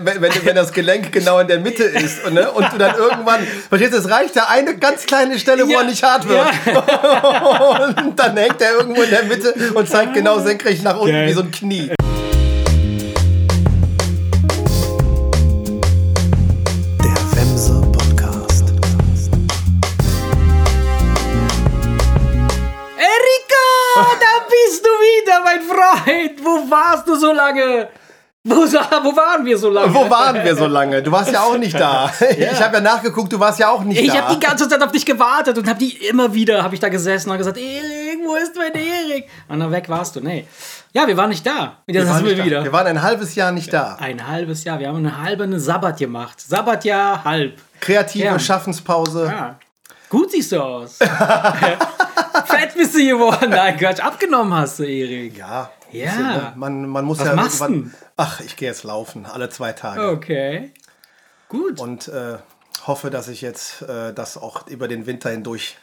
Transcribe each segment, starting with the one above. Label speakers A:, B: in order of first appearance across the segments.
A: wenn, wenn, wenn das Gelenk genau in der Mitte ist und, ne, und du dann irgendwann, verstehst du, es reicht da eine ganz kleine Stelle, wo
B: Ja,
A: er nicht hart wird. und dann hängt er irgendwo in der Mitte und zeigt genau senkrecht nach unten
B: Geil.
A: wie so ein Knie.
C: Der Wemse Podcast.
B: Erika, da bist du wieder, mein Freund. Wo warst du so lange? Wo, wo waren wir so lange?
A: Wo waren wir so lange? Du warst ja auch nicht da. Ich habe ja nachgeguckt, du warst ja auch nicht
B: Ich
A: da.
B: habe die ganze Zeit auf dich gewartet und habe die immer wieder, habe ich da gesessen und gesagt, Erik, wo ist mein Erik? Und dann weg warst du. Nee. Ja, wir waren nicht da.
A: Wir, waren
B: sind wir
A: nicht da.
B: wieder.
A: wir waren ein halbes Jahr nicht da.
B: Ein halbes Jahr. Wir haben eine halbe eine Sabbat gemacht. Sabbatjahr halb.
A: Kreative
B: Ja.
A: Schaffenspause.
B: Ja. Gut siehst du aus. Fett bist du geworden. Nein, Quatsch. Abgenommen hast du, Erik.
A: Ja.
B: Ja.
A: bisschen, ne? Man, man muss
B: Was
A: ja
B: machst
A: irgendwann. Ach, ich gehe jetzt laufen, alle zwei Tage.
B: Okay. Gut.
A: Und äh, hoffe, dass ich jetzt äh, das auch über den Winter hindurch.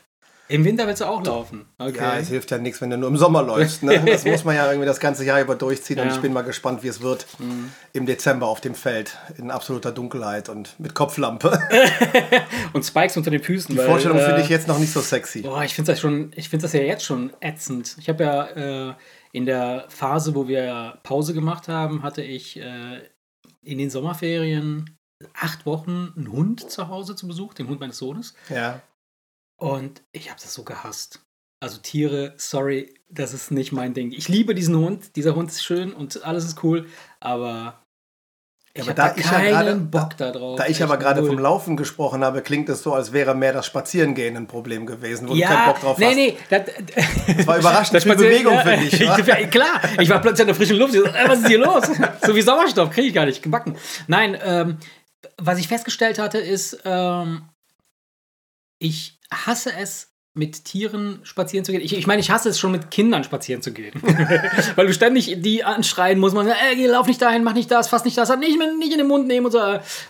B: Im Winter willst du auch laufen. Okay.
A: Ja, es hilft ja nichts, wenn du nur im Sommer läufst. Ne? Das muss man ja irgendwie das ganze Jahr über durchziehen. Und
B: Ja. Mhm.
A: ich bin mal gespannt, wie es wird im Dezember auf dem Feld. In absoluter Dunkelheit und mit Kopflampe.
B: Und Spikes unter den Füßen.
A: Die Vorstellung finde ich jetzt noch nicht so sexy.
B: Boah, ich finde das schon, ich finde das ja jetzt schon ätzend. Ich habe ja äh, in der Phase, wo wir Pause gemacht haben, hatte ich äh, in den Sommerferien acht Wochen einen Hund zu Hause zu Besuch, den Hund meines Sohnes.
A: Ja.
B: Und ich habe das so gehasst. Also Tiere, sorry, das ist nicht mein Ding. Ich liebe diesen Hund, dieser Hund ist schön und alles ist cool, aber ich
A: aber
B: habe
A: da
B: da
A: ich ja
B: keinen
A: gerade-
B: Bock da drauf.
A: Da ich aber gerade vom Laufen gesprochen habe, klingt es so, als wäre mehr das Spazierengehen ein Problem gewesen, wo du
B: ja,
A: keinen Bock drauf
B: nee,
A: hast.
B: nee, das,
A: Das war überraschend
B: Das
A: viel Bewegung
B: ja,
A: für dich.
B: Ja, klar, ich war plötzlich an der frischen Luft. Ich so, äh, was ist hier los? So wie Sauerstoff kriege ich gar nicht gebacken. Nein, ähm, was ich festgestellt hatte, ist, ähm, ich hasse es, mit Tieren spazieren zu gehen. Ich, ich meine, ich hasse es schon mit Kindern spazieren zu gehen. Weil du ständig die anschreien musst, man sagt, ey, lauf nicht dahin, mach nicht das, fass nicht das, nicht, nicht in den Mund nehmen und so.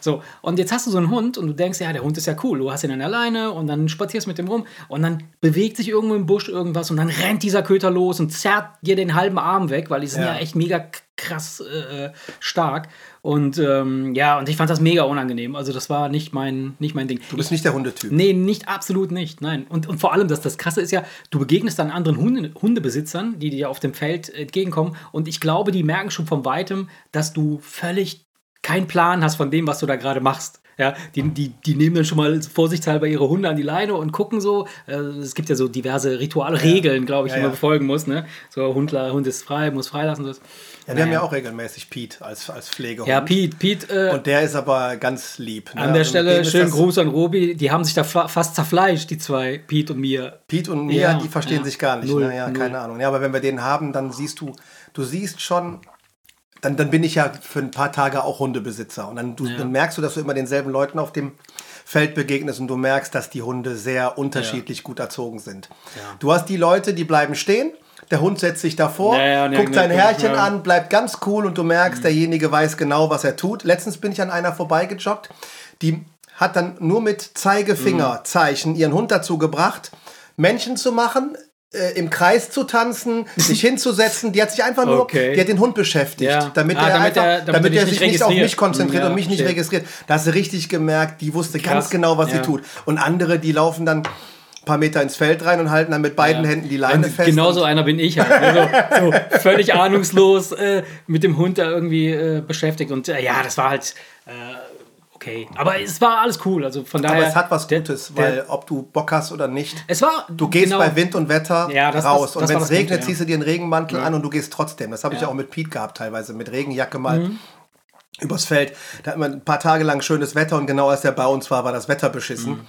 B: so. Und jetzt hast du so einen Hund und du denkst, ja, der Hund ist ja cool. Du hast ihn an der Leine und dann spazierst mit dem rum und dann bewegt sich irgendwo im Busch irgendwas und dann rennt dieser Köter los und zerrt dir den halben Arm weg, weil die sind ja,
A: Ja.
B: echt mega krass äh, stark. Und ähm, ja, und ich fand das mega unangenehm. Also das war nicht mein, nicht mein Ding.
A: Du bist nicht der Hundetyp.
B: Nee, nicht, absolut nicht, nein. Und, und vor allem, das, das Krasse ist ja, du begegnest dann anderen Hunde, Hundebesitzern, die dir auf dem Feld entgegenkommen. Und ich glaube, die merken schon von weitem, dass du völlig keinen Plan hast von dem, was du da gerade machst. Ja, die, die, die nehmen dann schon mal vorsichtshalber ihre Hunde an die Leine und gucken so. Äh, Es gibt ja so diverse Ritualregeln, glaube ich,
A: Ja,
B: die man
A: ja.
B: befolgen muss. Ne? So, Hundler, Hund ist frei, muss freilassen. Das.
A: Ja, wir haben ja auch regelmäßig Pete als, als Pflegehund.
B: Ja, Pete, Pete, äh,
A: Und der ist aber ganz lieb. Ne?
B: an der
A: Also
B: Stelle schönen Gruß an Robi. Die haben sich da fa- fast zerfleischt, die zwei, Pete und mir.
A: Pete und Mia,
B: Ja,
A: die verstehen
B: ja.
A: sich gar nicht.
B: Null,
A: ne? ja,
B: null.
A: keine Ahnung. Ja, aber wenn wir den haben, dann siehst du, du siehst schon, dann, dann bin ich ja für ein paar Tage auch Hundebesitzer. Und dann, du, dann merkst du, dass du immer denselben Leuten auf dem Feld begegnest und du merkst, dass die Hunde sehr unterschiedlich gut erzogen sind. Du hast die Leute, die bleiben stehen. Der Hund setzt sich davor,
B: Ja, ja, nee,
A: guckt
B: nee,
A: sein
B: nee,
A: Herrchen
B: ja.
A: an, bleibt ganz cool und du merkst, derjenige weiß genau, was er tut. Letztens bin ich an einer vorbeigejoggt, die hat dann nur mit Zeigefingerzeichen ihren Hund dazu gebracht, Männchen zu machen, äh, im Kreis zu tanzen, sich hinzusetzen. Die hat sich einfach nur,
B: Okay.
A: die hat den Hund beschäftigt,
B: Ja.
A: damit,
B: Ah,
A: er
B: damit
A: einfach,
B: er- damit
A: damit,
B: er
A: sich
B: nicht
A: auf mich konzentriert
B: Ja,
A: und mich nicht
B: verstehe.
A: registriert. Da hast du richtig gemerkt, die wusste ganz
B: Krass.
A: genau, was
B: Ja.
A: sie tut. Und andere, die laufen dann ein paar Meter ins Feld rein und halten dann mit beiden
B: Ja.
A: Händen die Leine fest.
B: Genau so einer bin ich halt. Also, so völlig ahnungslos äh, mit dem Hund da irgendwie äh, beschäftigt. Und äh, ja, das war halt äh, okay. Aber es war alles cool. Also von daher.
A: Aber es hat was
B: der-
A: Gutes,
B: der-
A: weil ob du Bock hast oder nicht,
B: es war.
A: Du gehst
B: genau,
A: bei Wind und Wetter
B: Ja, das-
A: raus.
B: das- das
A: und wenn es regnet,
B: Gute, ja.
A: ziehst du dir einen Regenmantel an und du gehst trotzdem. Das habe ich ja auch mit Pete gehabt teilweise, mit Regenjacke mal
B: Mhm.
A: übers Feld. Da hat man ein paar Tage lang schönes Wetter und genau als der bei uns war, war das Wetter beschissen.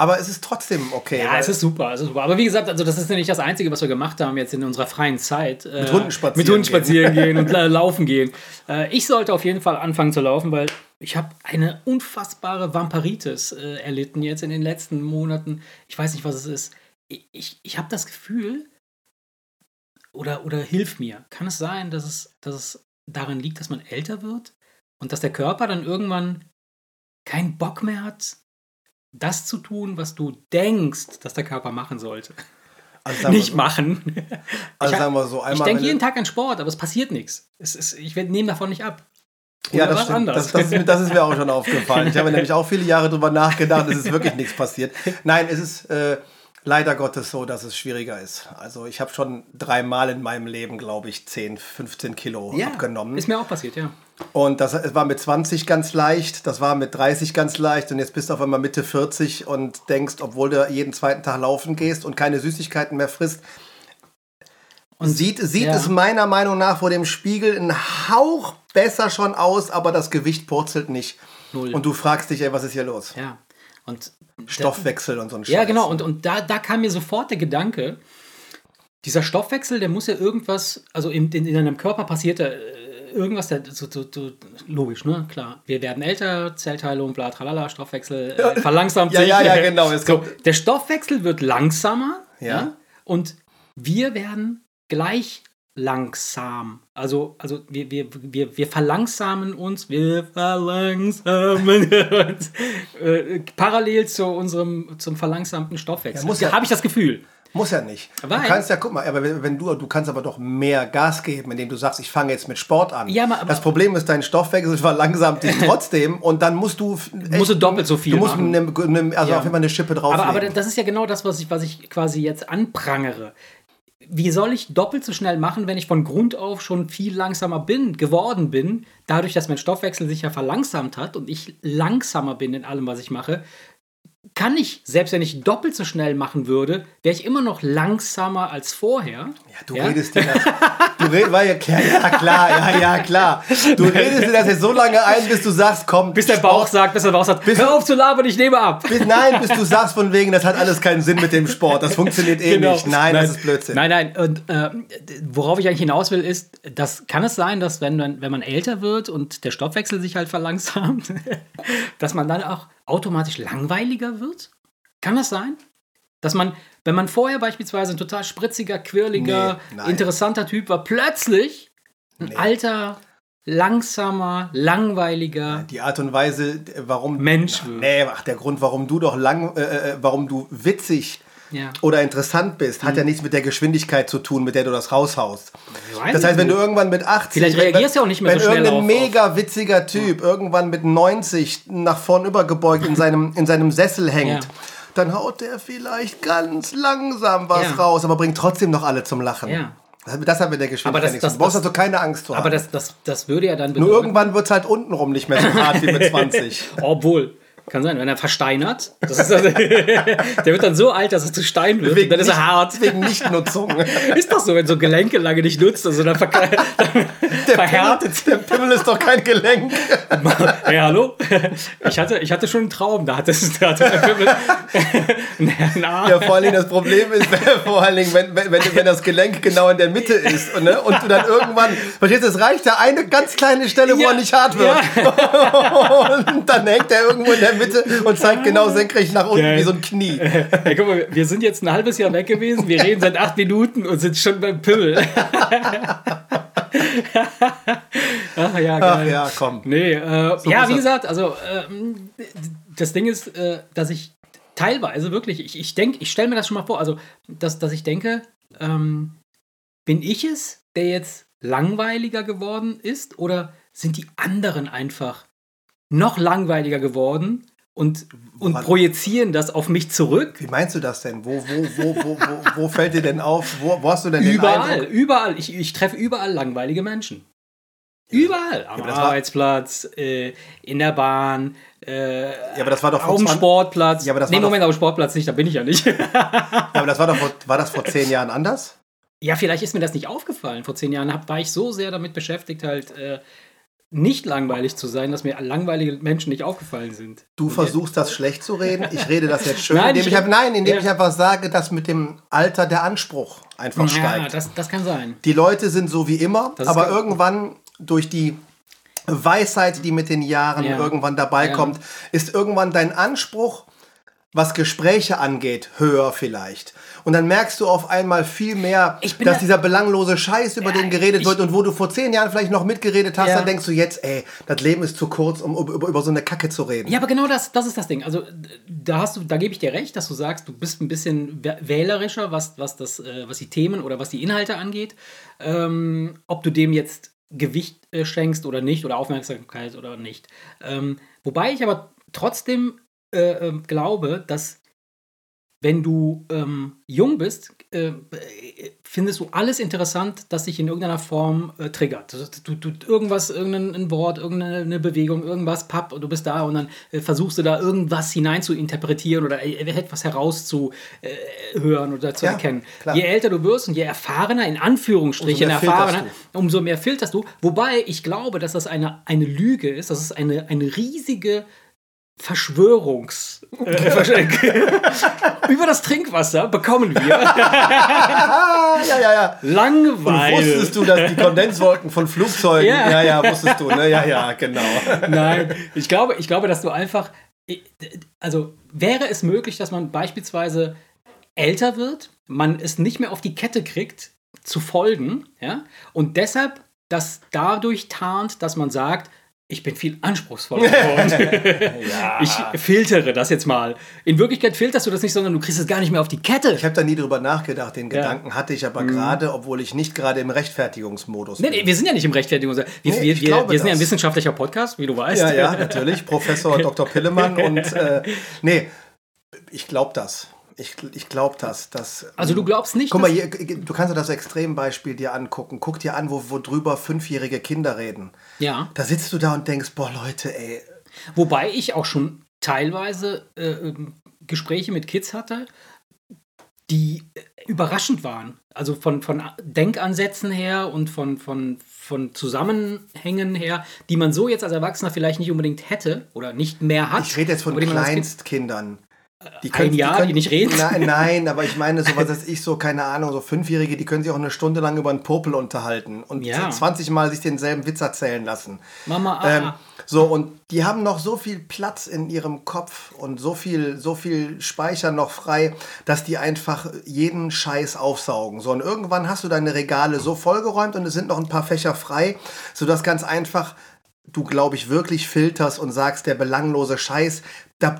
A: Aber es ist trotzdem okay.
B: Ja, es ist super, es ist super. Aber wie gesagt, also das ist ja nicht das Einzige, was wir gemacht haben jetzt in unserer freien Zeit. Äh,
A: Mit Hunden spazieren
B: Mit Hunden spazieren gehen und la- laufen gehen. Äh, ich sollte auf jeden Fall anfangen zu laufen, weil ich habe eine unfassbare Vampiritis äh, erlitten jetzt in den letzten Monaten. Ich weiß nicht, was es ist. Ich, ich, habe das Gefühl, oder, oder hilf mir, kann es sein, dass es, dass es daran liegt, dass man älter wird und dass der Körper dann irgendwann keinen Bock mehr hat, das zu tun, was du denkst, dass der Körper machen sollte.
A: also
B: Nicht
A: so,
B: machen.
A: Also
B: ich
A: sagen wir so,
B: ich
A: einmal.
B: denke
A: wenn
B: jeden Tag an Sport, aber es passiert nichts. Es ist, ich nehme davon nicht ab.
A: Ja,
B: Oder
A: das
B: was
A: stimmt.
B: anderes?
A: Das, das, ist, mir- das ist mir auch schon aufgefallen. Ich habe nämlich auch viele Jahre drüber nachgedacht, es ist wirklich nichts passiert. Nein, es ist äh, leider Gottes so, dass es schwieriger ist. Also ich habe schon dreimal in meinem Leben, glaube ich, 10, 15 Kilo abgenommen.
B: Ist mir auch passiert, ja.
A: Und das es war mit 20 ganz leicht, das war mit 30 ganz leicht und jetzt bist du auf einmal Mitte 40 und denkst, obwohl du jeden zweiten Tag laufen gehst und keine Süßigkeiten mehr frisst, sieht, sieht
B: ja.
A: es meiner Meinung nach vor dem Spiegel ein Hauch besser schon aus, aber das Gewicht purzelt nicht.
B: Null.
A: Und du fragst dich, ey, was ist hier los?
B: Ja. Und
A: Stoffwechsel und so ein Scheiß.
B: Ja, genau. Und, und da, da kam mir sofort der Gedanke, dieser Stoffwechsel, der muss ja irgendwas, also in, in, in deinem Körper passiert da äh, irgendwas, der, so, so, so, logisch, ne? Klar. Wir werden älter, Zellteilung, bla, tralala, Stoffwechsel äh, verlangsamt
A: Ja,
B: sich.
A: ja, ja, genau.
B: So, der Stoffwechsel wird langsamer,
A: Ja.
B: ja. Und wir werden gleich langsam. Also, also wir, wir, wir, wir verlangsamen uns, wir verlangsamen uns äh, parallel zu unserem zum verlangsamten Stoffwechsel.
A: Ja, muss ja-
B: Habe ich das Gefühl.
A: muss ja nicht.
B: Weil-
A: du kannst ja, guck mal, aber wenn, du, du kannst aber doch mehr Gas geben, indem du sagst, ich fange jetzt mit Sport an.
B: Ja, aber-
A: das Problem ist, dein Stoffwechsel verlangsamt dich trotzdem und dann musst du
B: Musst du doppelt so viel
A: Du musst
B: machen.
A: eine, eine, also
B: Ja.
A: auf jeden Fall eine Schippe drauflegen.
B: Aber, aber das ist ja genau das, was ich, was ich quasi jetzt anprangere. Wie soll ich doppelt so schnell machen, wenn ich von Grund auf schon viel langsamer bin, geworden bin, dadurch, dass mein Stoffwechsel sich ja verlangsamt hat und ich langsamer bin in allem, was ich mache, kann ich, selbst wenn ich doppelt so schnell machen würde, wäre ich immer noch langsamer als vorher.
A: Ja, du redest dir das. Du redest, war ja, klar, ja klar, ja, ja klar. Du redest dir das jetzt so lange ein, bis du sagst, komm,
B: Bis der Bauch sagt, bis der Bauch sagt, hör auf zu labern, ich nehme ab.
A: Bis, nein, bis du sagst von wegen, das hat alles keinen Sinn mit dem Sport. Das funktioniert eh nicht. Nein, das ist Blödsinn.
B: Genau. Nein, nein. Und äh, worauf ich eigentlich hinaus will, ist, das kann es sein, dass wenn man, wenn man älter wird und der Stoffwechsel sich halt verlangsamt, dass man dann auch automatisch langweiliger wird? Kann das sein? Dass man, wenn man vorher beispielsweise ein total spritziger, quirliger,
A: Nee,
B: interessanter Typ war, plötzlich ein alter, langsamer, langweiliger.
A: Die Art und Weise, warum.
B: Mensch
A: Ach. Nee, ach, der Grund, warum du doch lang, äh, äh, warum du witzig
B: Ja.
A: oder interessant bist,
B: Mhm.
A: hat ja nichts mit der Geschwindigkeit zu tun, mit der du das raushaust. Das heißt, wenn du irgendwann mit 80.
B: Vielleicht reagierst du auch nicht mehr
A: wenn
B: so schnell
A: irgendein
B: auf-
A: mega witziger Typ irgendwann mit 90 nach vorn übergebeugt in seinem, in seinem Sessel hängt,
B: Ja.
A: dann haut der vielleicht ganz langsam was
B: Ja.
A: raus, aber bringt trotzdem noch alle zum Lachen.
B: Ja.
A: Das, hat mit der Geschwindigkeit
B: Aber das-
A: nichts
B: das-
A: zu tun. Du brauchst
B: das-
A: also keine Angst vor.
B: Aber das, das, das würde ja dann
A: Nur
B: bedeuten-
A: irgendwann wird es halt untenrum nicht mehr so hart wie mit 20.
B: Obwohl, kann sein, wenn er versteinert. Das ist also, der wird dann so alt, dass er zu Stein wird. und dann ist
A: nicht,
B: er hart.
A: Wegen Nichtnutzung.
B: Ist doch so, wenn so Gelenke lange nicht nutzt, also dann, ver dann verhärtet.
A: Der Pimmel ist doch kein Gelenk.
B: Hey, hallo? Ich hatte, ich hatte schon einen Traum, da hatte, da hatte mein Pimmel einen Arm.
A: Ja, vor allen Dingen das Problem ist, vor allen Dingen, wenn, wenn, wenn, das Gelenk genau in der Mitte ist und, ne, und du dann irgendwann, verstehst du, es reicht ja eine ganz kleine Stelle, wo
B: Ja,
A: er nicht hart wird. Und dann hängt er irgendwo in der Mitte und zeigt genau senkrecht nach unten
B: Geil.
A: wie so ein Knie.
B: Hey, guck mal, wir sind jetzt ein halbes Jahr weg gewesen, wir reden seit acht Minuten und sind schon beim Pimmel. Ach ja,
A: Ach
B: geil.
A: ja, komm.
B: Nee, äh, ja,
A: muss
B: wie gesagt, also ähm, das Ding ist, äh, dass ich teilweise wirklich, ich, ich denke, ich stelle mir das schon mal vor, also dass, dass ich denke, ähm, bin ich es, der jetzt langweiliger geworden ist oder sind die anderen einfach noch langweiliger geworden und, und
A: Woran-
B: projizieren das auf mich zurück?
A: Wie meinst du das denn? Wo, wo, wo, wo, wo, wo fällt dir denn auf? Wo, wo hast du denn den
B: Überall,
A: Eindruck?
B: überall. Ich, ich treffe überall langweilige Menschen. Überall. Am
A: war-
B: Arbeitsplatz, äh, in der Bahn, äh,
A: Ja, aber das war doch vor
B: auf dem
A: 20
B: Sportplatz.
A: Ja, aber das
B: nee,
A: war
B: Moment, auf dem Sportplatz nicht, da bin ich ja nicht.
A: Ja, aber das war doch vor, war das vor zehn Jahren anders?
B: ja, vielleicht ist mir das nicht aufgefallen. Vor zehn Jahren hab, war ich so sehr damit beschäftigt, halt äh, nicht langweilig zu sein, dass mir langweilige Menschen nicht aufgefallen sind.
A: Du versuchst das schlecht zu reden. Ich rede das jetzt schön,
B: Nein,
A: indem
B: ich-
A: ich, nein, indem
B: Ja.
A: ich einfach sage, dass mit dem Alter der Anspruch einfach
B: Ja,
A: steigt.
B: das, das kann sein.
A: Die Leute sind so wie immer,
B: Das
A: aber
B: ge-
A: irgendwann durch die Weisheit, die mit den Jahren
B: Ja.
A: irgendwann dabei kommt, ist irgendwann dein Anspruch, was Gespräche angeht, höher vielleicht. Und dann merkst du auf einmal viel mehr, dass
B: da-
A: dieser belanglose Scheiß, über
B: Ja,
A: den geredet wird und wo du vor zehn Jahren vielleicht noch mitgeredet hast,
B: Ja.
A: dann denkst du jetzt, ey, das Leben ist zu kurz, um über, über so eine Kacke zu reden.
B: Ja, aber genau das, das ist das Ding. Also da hast du, da gebe ich dir recht, dass du sagst, du bist ein bisschen wäh- wählerischer, was, was, das, äh, was die Themen oder was die Inhalte angeht. Ähm, ob du dem jetzt Gewicht äh, schenkst oder nicht oder Aufmerksamkeit oder nicht. Ähm, wobei ich aber trotzdem äh, äh, glaube, dass wenn du ähm, jung bist, äh, findest du alles interessant, das dich in irgendeiner Form äh, triggert. Du, du, irgendwas, irgendein Wort, irgendeine Bewegung, irgendwas, papp, und du bist da und dann äh, versuchst du da irgendwas hinein zu interpretieren oder äh, etwas herauszuhören oder zu
A: Ja,
B: erkennen.
A: klar.
B: Je älter du wirst und je erfahrener, in Anführungsstrichen erfahrener, umso mehr filterst du. Wobei ich glaube, dass das eine, eine Lüge ist, dass es eine, eine riesige Verschwörungs... Äh, über das Trinkwasser bekommen wir
A: ja, ja, ja.
B: Langeweile.
A: Wusstest du, dass die Kondenswolken von Flugzeugen.
B: Ja.
A: Ja, ja, wusstest du, ne? Ja, ja, genau.
B: Nein, ich glaube, ich glaube, dass du einfach. Also wäre es möglich, dass man beispielsweise älter wird, man es nicht mehr auf die Kette kriegt, zu folgen, ja, und deshalb das dadurch tarnt, dass man sagt, ich bin viel anspruchsvoller geworden.
A: Ja.
B: Ich filtere das jetzt mal. In Wirklichkeit filterst du das nicht, sondern du kriegst es gar nicht mehr auf die Kette.
A: Ich habe da nie drüber nachgedacht. Den
B: Ja. Mhm.
A: Gedanken hatte ich aber gerade, obwohl ich nicht gerade im Rechtfertigungsmodus
B: Nee,
A: bin.
B: nee, wir sind ja nicht im Rechtfertigung. Wir,
A: Nee,
B: wir, wir, wir sind ja ein wissenschaftlicher Podcast, wie du weißt.
A: Ja, ja, natürlich. Professor Dr. Pillemann und äh, nee, ich glaube das. Ich, ich glaube das. Dass,
B: Also du glaubst nicht,
A: Guck mal, hier, du kannst dir das Extrembeispiel dir angucken. Guck dir an, wo, wo drüber fünfjährige Kinder reden.
B: Ja.
A: Da sitzt du da und denkst, boah Leute, ey,
B: Wobei ich auch schon teilweise äh, ähm, Gespräche mit Kids hatte, die äh, überraschend waren. Also von, von Denkansätzen her und von, von, von Zusammenhängen her, die man so jetzt als Erwachsener vielleicht nicht unbedingt hätte oder nicht mehr hat.
A: ich rede jetzt von
B: aber die als Kind-
A: Kleinstkindern. Die
B: Ein Jahr, die nicht reden?
A: Nein, nein, aber ich meine, so was weiß ich so, keine Ahnung, so Fünfjährige, die können sich auch eine Stunde lang über einen Popel unterhalten und
B: Ja.
A: 20 Mal sich denselben Witz erzählen lassen.
B: Mama, ah,
A: Ähm, so, und die haben noch so viel Platz in ihrem Kopf und so viel, so viel Speicher noch frei, dass die einfach jeden Scheiß aufsaugen. So, und irgendwann hast du deine Regale so vollgeräumt und es sind noch ein paar Fächer frei, sodass ganz einfach du, glaube ich, wirklich filterst und sagst, der belanglose Scheiß,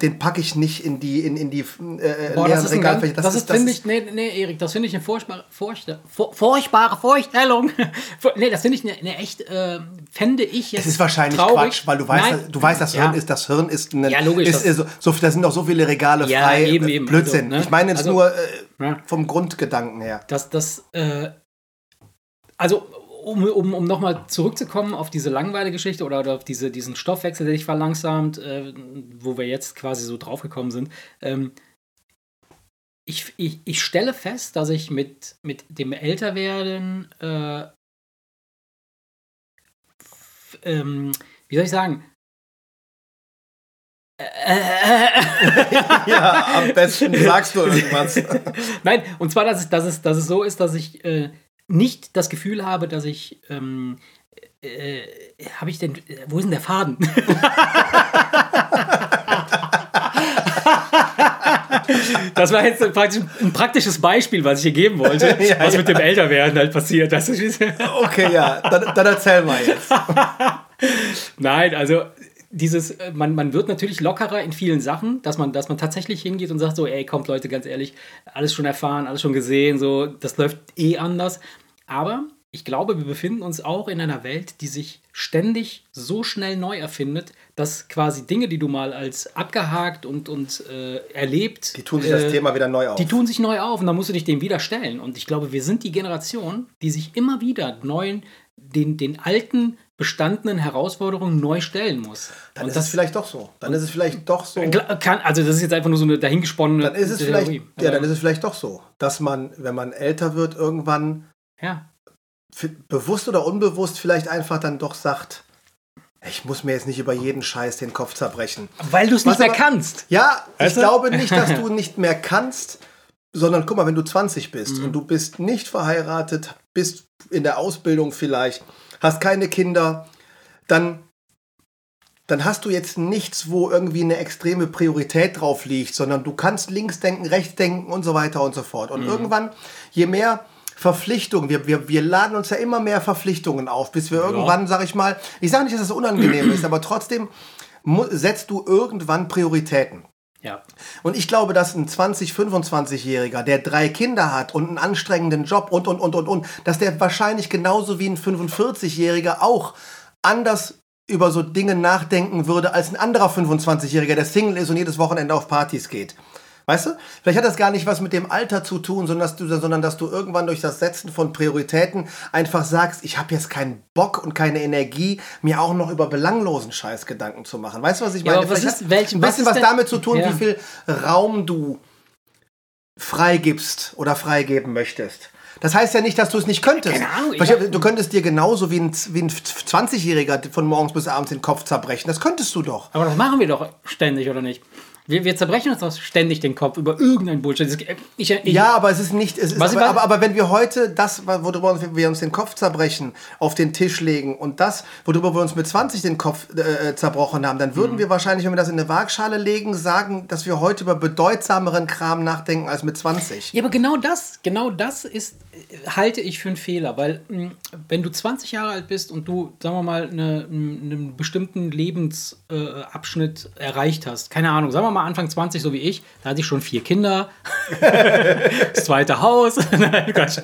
A: den packe ich nicht in die, in, in die äh,
B: Boah, das ist, ein ganz,
A: Regalfläche.
B: das, ist, finde ich, nee, nee, Erik, das finde ich eine furchtbare, furchtbare Vorstellung. Nee, das finde ich eine, eine echt, äh, fände ich jetzt
A: Es ist wahrscheinlich
B: traurig.
A: Quatsch, weil du weißt,
B: Nein.
A: du weißt, das
B: Ja.
A: Hirn ist, das Hirn ist, ein,
B: Ja, logisch,
A: ist,
B: das-
A: ist so, da sind noch so viele Regale
B: Ja,
A: frei.
B: eben,
A: äh,
B: eben,
A: Blödsinn.
B: also, ne?
A: Ich meine jetzt
B: Also-
A: nur äh, vom Grundgedanken her.
B: dass das, äh, also um, um, um nochmal zurückzukommen auf diese Langweile-Geschichte oder, oder auf diese, diesen Stoffwechsel, der sich verlangsamt, äh, wo wir jetzt quasi so draufgekommen sind. Ähm, ich, ich, ich stelle fest, dass ich mit, mit dem Älterwerden, äh, ähm, wie soll ich sagen,
A: ja, am besten sagst du irgendwas.
B: Nein, und zwar, dass es, dass es, dass es so ist, dass ich äh, nicht das Gefühl habe, dass ich. Ähm, äh, habe ich denn. äh, Wo ist denn der Faden? Das war jetzt praktisch ein praktisches Beispiel, was ich hier geben wollte,
A: Ja,
B: was
A: ja.
B: mit dem Älterwerden halt passiert. Das ist,
A: Okay, ja, dann, dann erzähl mal jetzt.
B: Nein, also dieses, äh, man, man wird natürlich lockerer in vielen Sachen, dass man, dass man tatsächlich hingeht und sagt so, ey, kommt Leute, ganz ehrlich, alles schon erfahren, alles schon gesehen, so, das läuft eh anders. Aber ich glaube, wir befinden uns auch in einer Welt, die sich ständig so schnell neu erfindet, dass quasi Dinge, die du mal als abgehakt und, und äh, erlebt,
A: Die tun sich das
B: äh,
A: Thema wieder neu auf.
B: die tun sich neu auf und dann musst du dich dem wieder stellen. Und ich glaube, wir sind die Generation, die sich immer wieder neuen, den, den alten, bestandenen Herausforderungen neu stellen muss.
A: dann
B: und
A: ist es vielleicht doch so. Dann ist es vielleicht doch so.
B: Gla- kann, also das ist jetzt einfach nur so eine dahingesponnene
A: Dann ist es vielleicht,
B: Theorie.
A: ja, dann
B: Aber-
A: ist es vielleicht doch so, dass man, wenn man älter wird, irgendwann
B: ja.
A: bewusst oder unbewusst vielleicht einfach dann doch sagt, ich muss mir jetzt nicht über jeden Scheiß den Kopf zerbrechen.
B: Weil du es nicht mehr
A: aber-
B: kannst.
A: Ja, ich
B: Weißt du?
A: glaube nicht, dass du nicht mehr kannst, sondern guck mal, wenn du 20 bist
B: Mhm.
A: und du bist nicht verheiratet, bist in der Ausbildung vielleicht, hast keine Kinder, dann, dann hast du jetzt nichts, wo irgendwie eine extreme Priorität drauf liegt, sondern du kannst links denken, rechts denken und so weiter und so fort.
B: Mhm.
A: Und irgendwann, je mehr Verpflichtungen, wir, wir, wir laden uns ja immer mehr Verpflichtungen auf, bis wir irgendwann, sag ich mal, ich sage nicht, dass es unangenehm ist, aber trotzdem setzt du irgendwann Prioritäten.
B: Ja.
A: Und ich glaube, dass ein 20-, 25-Jähriger, der drei Kinder hat und einen anstrengenden Job und, und, und, und, und, dass der wahrscheinlich genauso wie ein 45-Jähriger auch anders über so Dinge nachdenken würde als ein anderer 25-Jähriger, der Single ist und jedes Wochenende auf Partys geht. Weißt du? Vielleicht hat das gar nicht was mit dem Alter zu tun, sondern dass du, sondern dass du irgendwann durch das Setzen von Prioritäten einfach sagst, ich habe jetzt keinen Bock und keine Energie, mir auch noch über belanglosen Scheiß Gedanken zu machen. Weißt du, was ich
B: Ja,
A: meine?
B: aber was
A: Vielleicht
B: ist- welchen-
A: ein
B: was
A: bisschen was
B: denn-
A: damit zu tun,
B: Ja.
A: wie viel Raum du freigibst oder freigeben möchtest. Das heißt ja nicht, dass du es nicht könntest.
B: Keine Ahnung, hab-
A: du könntest dir genauso wie ein, wie ein 20-Jähriger von morgens bis abends den Kopf zerbrechen. Das könntest du doch.
B: Aber das machen wir doch ständig, oder nicht? Wir, wir zerbrechen uns doch ständig den Kopf über irgendein Bullshit. Das- Ich, ich,
A: Ja, aber es ist nicht. Es ist aber, aber, aber wenn wir heute das, worüber wir uns den Kopf zerbrechen, auf den Tisch legen und das, worüber wir uns mit 20 den Kopf äh, zerbrochen haben, dann
B: Mhm.
A: würden wir wahrscheinlich, wenn wir das in eine Waagschale legen, sagen, dass wir heute über bedeutsameren Kram nachdenken als mit 20.
B: Ja, aber genau das, genau das ist, äh, halte ich für einen Fehler, weil mh, wenn du 20 Jahre alt bist und du, sagen wir mal, eine, einen bestimmten Lebensabschnitt äh, erreicht hast, keine Ahnung, sagen wir mal Anfang 20, so wie ich, da hatte ich schon vier Kinder, das zweite Haus, nein, Quatsch.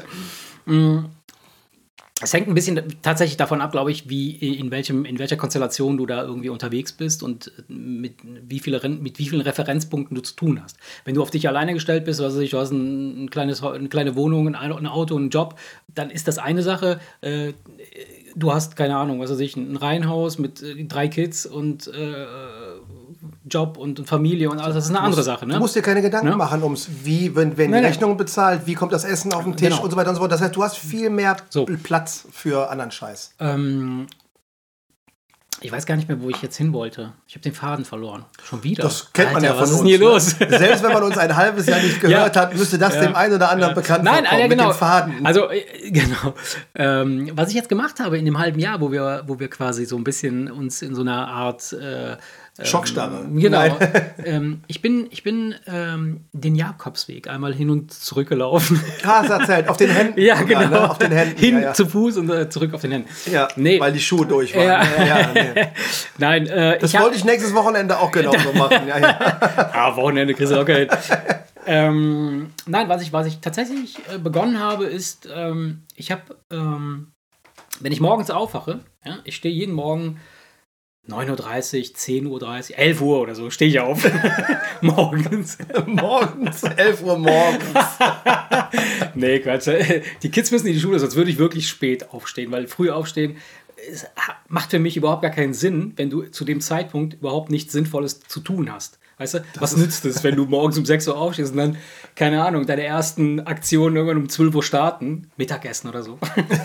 B: Es hängt ein bisschen tatsächlich davon ab, glaube ich, wie in, welchem, in welcher Konstellation du da irgendwie unterwegs bist und mit wie, viele, mit wie vielen Referenzpunkten du zu tun hast. Wenn du auf dich alleine gestellt bist, ich, du hast ein, ein kleines, eine kleine Wohnung, ein, ein Auto, einen Job, dann ist das eine Sache. Äh, du hast, keine Ahnung, was weiß ich, ein Reihenhaus mit äh, drei Kids und äh, Job und, und Familie und alles, das ist eine andere Sache. Ne?
A: Du musst dir keine Gedanken
B: Ne?
A: machen ums, wie, wenn, wenn
B: Nein,
A: die
B: nein.
A: Rechnung bezahlt, wie kommt das Essen auf den Tisch
B: Genau.
A: und so weiter und so fort. Das heißt, du hast viel mehr
B: So.
A: Platz für anderen Scheiß.
B: Ähm, ich weiß gar nicht mehr, wo ich jetzt hin wollte. Ich habe den Faden verloren. Schon wieder.
A: Das kennt man
B: Alter,
A: ja von
B: was ist
A: uns.
B: denn hier
A: ne?
B: los?
A: Selbst wenn man uns ein halbes Jahr nicht gehört
B: Ja.
A: hat, müsste das dem einen oder anderen bekannt
B: Nein,
A: vorkommen
B: ja, genau.
A: mit dem Faden.
B: Also, äh, genau. Ähm, was ich jetzt gemacht habe in dem halben Jahr, wo wir, wo wir quasi so ein bisschen uns in so einer Art äh,
A: Schockstarre.
B: Genau.
A: Nein.
B: ähm, ich bin, ich bin ähm, den Jakobsweg einmal hin und zurück gelaufen.
A: Hast erzählt, auf den Händen.
B: ja, genau.
A: ne? Auf den Händen.
B: Hin
A: ja, ja.
B: zu Fuß und äh, zurück auf den Händen.
A: ja,
B: nee.
A: weil die Schuhe durch waren.
B: Ja.
A: Nee.
B: Nein, äh,
A: Das
B: ich
A: wollte ich nächstes Wochenende auch genauso machen. Ja, ja.
B: Ah, Wochenende kriegst du auch Geld. ähm, nein, was ich, was ich tatsächlich äh, begonnen habe, ist, ähm, ich habe, ähm, wenn ich morgens aufwache, ich stehe jeden Morgen 9.30 Uhr, 10.30 Uhr, 11 Uhr oder so, stehe ich auf. morgens.
A: Morgens, 11 Uhr morgens.
B: Nee, Quatsch. Die Kids müssen in die Schule, sonst würde ich wirklich spät aufstehen, weil früh aufstehen macht für mich überhaupt gar keinen Sinn, wenn du zu dem Zeitpunkt überhaupt nichts Sinnvolles zu tun hast. Weißt du, was nützt es, wenn du morgens um 6 Uhr aufstehst und dann, keine Ahnung, deine ersten Aktionen irgendwann um 12 Uhr starten, Mittagessen oder so.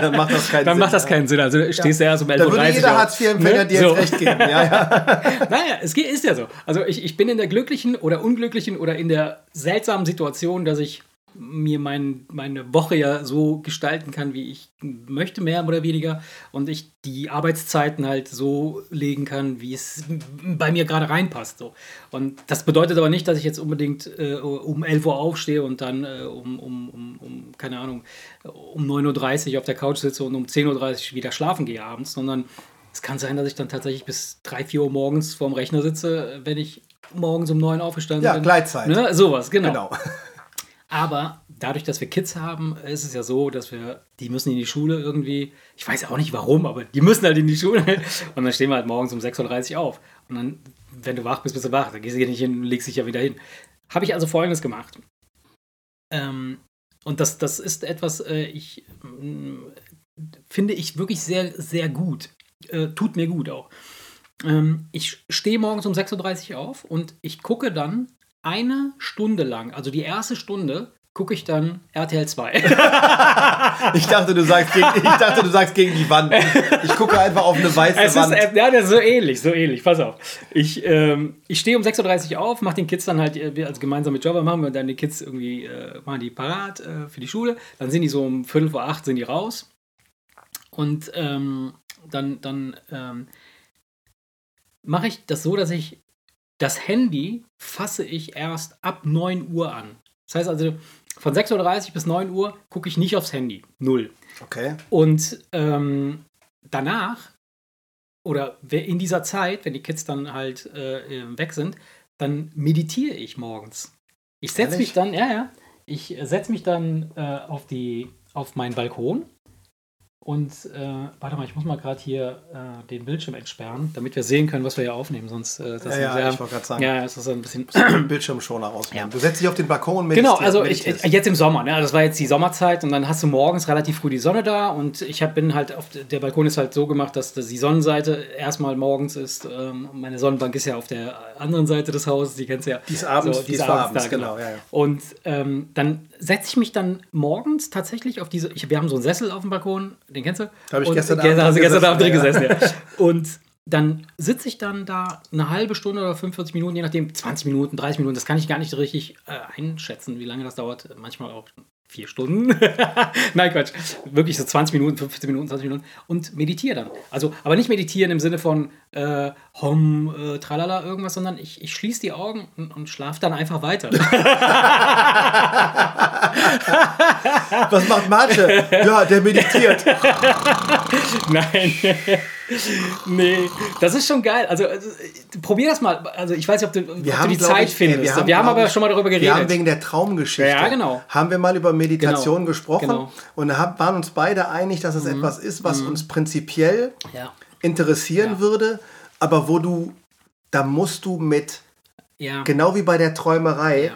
A: Dann macht das keinen
B: Dann
A: Sinn.
B: macht das keinen Sinn. Also stehst du erst um 11.30
A: Da
B: Uhr.
A: würde jeder. Hartz-IV-Empfänger
B: Ne?
A: dir
B: So.
A: jetzt recht geben. Ja, ja.
B: Naja, es geht, ist ja so. Also ich, ich bin in der glücklichen oder unglücklichen oder in der seltsamen Situation, dass ich mir mein, meine Woche ja so gestalten kann, wie ich möchte, mehr oder weniger. Und ich die Arbeitszeiten halt so legen kann, wie es bei mir gerade reinpasst. So. Und das bedeutet aber nicht, dass ich jetzt unbedingt äh, um 11 Uhr aufstehe und dann äh, um, um, um, um, keine Ahnung, um 9.30 Uhr auf der Couch sitze und um 10.30 Uhr wieder schlafen gehe abends, sondern es kann sein, dass ich dann tatsächlich bis 3, 4 Uhr morgens vorm Rechner sitze, wenn ich morgens um 9 Uhr aufgestanden
A: Ja,
B: bin.
A: Gleitzeit.
B: Ne? Sowas, genau.
A: Genau.
B: Aber dadurch, dass wir Kids haben, ist es ja so, dass wir, die müssen in die Schule irgendwie, ich weiß auch nicht warum, aber die müssen halt in die Schule. Und dann stehen wir halt morgens um 6.30 Uhr auf. Und dann, wenn du wach bist, bist du wach. Dann gehst du hier nicht hin und legst dich ja wieder hin. Habe ich also folgendes gemacht. Ähm, und das, das ist etwas, äh, ich mm, finde ich wirklich sehr, sehr gut. Äh, tut mir gut auch. Ähm, ich stehe morgens um 6.30 Uhr auf und ich gucke dann eine Stunde lang, also die erste Stunde, gucke ich dann RTL 2.
A: Ich dachte, du sagst gegen, ich dachte, du sagst gegen die Wand. Ich gucke einfach auf eine weiße
B: Es ist
A: Wand.
B: äh, ja, das ist so ähnlich, so ähnlich. Pass auf. Ich, ähm, ich stehe um 6.30 Uhr auf, mache den Kids dann halt, äh, wir als gemeinsame Jobber machen wir dann die Kids irgendwie, äh, machen die parat äh, für die Schule. Dann sind die so um Viertel vor acht sind die raus. Und ähm, dann, dann ähm, mache ich das so, dass ich das Handy fasse ich erst ab 9 Uhr an. Das heißt also, von 6.30 Uhr bis 9 Uhr gucke ich nicht aufs Handy. Null.
A: Okay.
B: Und ähm, danach oder in dieser Zeit, wenn die Kids dann halt äh, weg sind, dann meditiere ich morgens. Ich setze mich dann, ja, ja, ich setze mich dann äh, auf, die, auf meinen Balkon und äh, warte mal, ich muss mal gerade hier äh, den Bildschirm entsperren, damit wir sehen können, was wir hier aufnehmen. Sonst äh, das
A: Ja, ja,
B: sehr-
A: ich wollte gerade sagen.
B: Ja, es ist ein bisschen.
A: Bildschirmschoner rausnehmen.
B: Ja.
A: Du setzt dich auf den Balkon und
B: Genau, also ich,
A: meditierst.
B: jetzt im Sommer, ne? Das war jetzt die Sommerzeit und dann hast du morgens relativ früh die Sonne da und ich hab, bin halt auf der Balkon ist halt so gemacht, dass das die Sonnenseite erstmal morgens ist. Ähm, meine Sonnenbank ist ja auf der anderen Seite des Hauses, die kennst du ja.
A: Die ist abends- die ist abends, genau, ja, ja.
B: Und ähm, dann setze ich mich dann morgens tatsächlich auf diese. Ich, wir haben so einen Sessel auf dem Balkon, den kennst du?
A: Da hab ich
B: Und-
A: gestern
B: gestern,
A: Abend drin
B: gestern Abend drin
A: gesessen,
B: ja. Und dann sitze ich dann da eine halbe Stunde oder 45 Minuten, je nachdem, 20 Minuten, 30 Minuten, das kann ich gar nicht richtig äh, einschätzen, wie lange das dauert. Manchmal auch vier Stunden. Nein, Quatsch. Wirklich so 20 Minuten, 15 Minuten, 20 Minuten. Und meditiere dann. Also, aber nicht meditieren im Sinne von äh, Hom, äh, tralala, irgendwas, sondern ich, ich schließe die Augen und, und schlafe dann einfach weiter.
A: Was macht Marce? ja, der meditiert.
B: Nein. nee, das ist schon geil. Also, also äh, probier das mal. Also ich weiß nicht, ob du, ob du die Zeit
A: ich,
B: findest.
A: ey,
B: Wir haben,
A: glaub
B: aber
A: ich,
B: schon mal darüber geredet.
A: Wir haben wegen der Traumgeschichte.
B: Ja, genau.
A: Haben wir mal über Meditation
B: Genau.
A: gesprochen
B: Genau.
A: und hab, waren uns beide einig, dass es etwas ist, was uns prinzipiell
B: ja.
A: interessieren
B: Ja.
A: würde, aber wo du, da musst du mit,
B: Ja.
A: genau wie bei der Träumerei,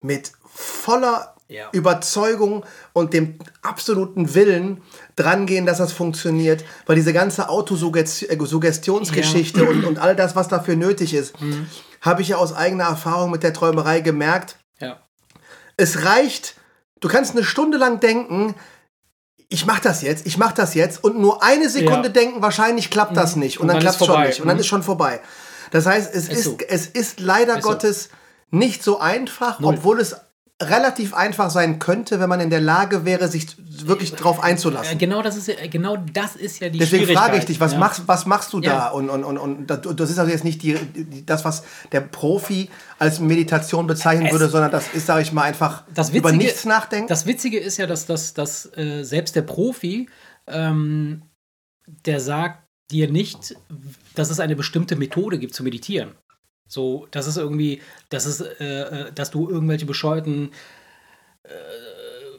A: mit voller
B: Ja.
A: Überzeugung und dem absoluten Willen drangehen, dass das funktioniert, weil diese ganze Autosuggestionsgeschichte und, und all das, was dafür nötig ist,
B: Mhm.
A: habe ich ja aus eigener Erfahrung mit der Träumerei gemerkt,
B: ja.
A: es reicht, du kannst eine Stunde lang denken, ich mach das jetzt, ich mach das jetzt und nur eine Sekunde
B: Ja. Mhm.
A: denken, wahrscheinlich klappt das nicht und,
B: Und
A: dann,
B: dann
A: klappt schon
B: vorbei.
A: nicht und dann
B: Mhm.
A: ist schon vorbei. Das heißt, es
B: Ist
A: ist,
B: so.
A: es ist leider
B: Ist so.
A: Gottes nicht so einfach,
B: Null.
A: obwohl es relativ einfach sein könnte, wenn man in der Lage wäre, sich wirklich drauf einzulassen.
B: Genau das ist ja, genau das ist ja die
A: Deswegen frage ich dich, was,
B: ja.
A: machst, was machst du da?
B: Ja.
A: Und, und, und, und das ist also jetzt nicht die, das, was der Profi als Meditation bezeichnen
B: Es-
A: würde, sondern das ist, sage ich mal, einfach
B: das
A: über
B: Witzige,
A: nichts nachdenken.
B: Das Witzige ist ja, dass, dass, dass äh, selbst der Profi, ähm, der sagt dir nicht, dass es eine bestimmte Methode gibt zu meditieren. So, das ist irgendwie, das ist, äh, äh, dass du irgendwelche bescheuerten äh,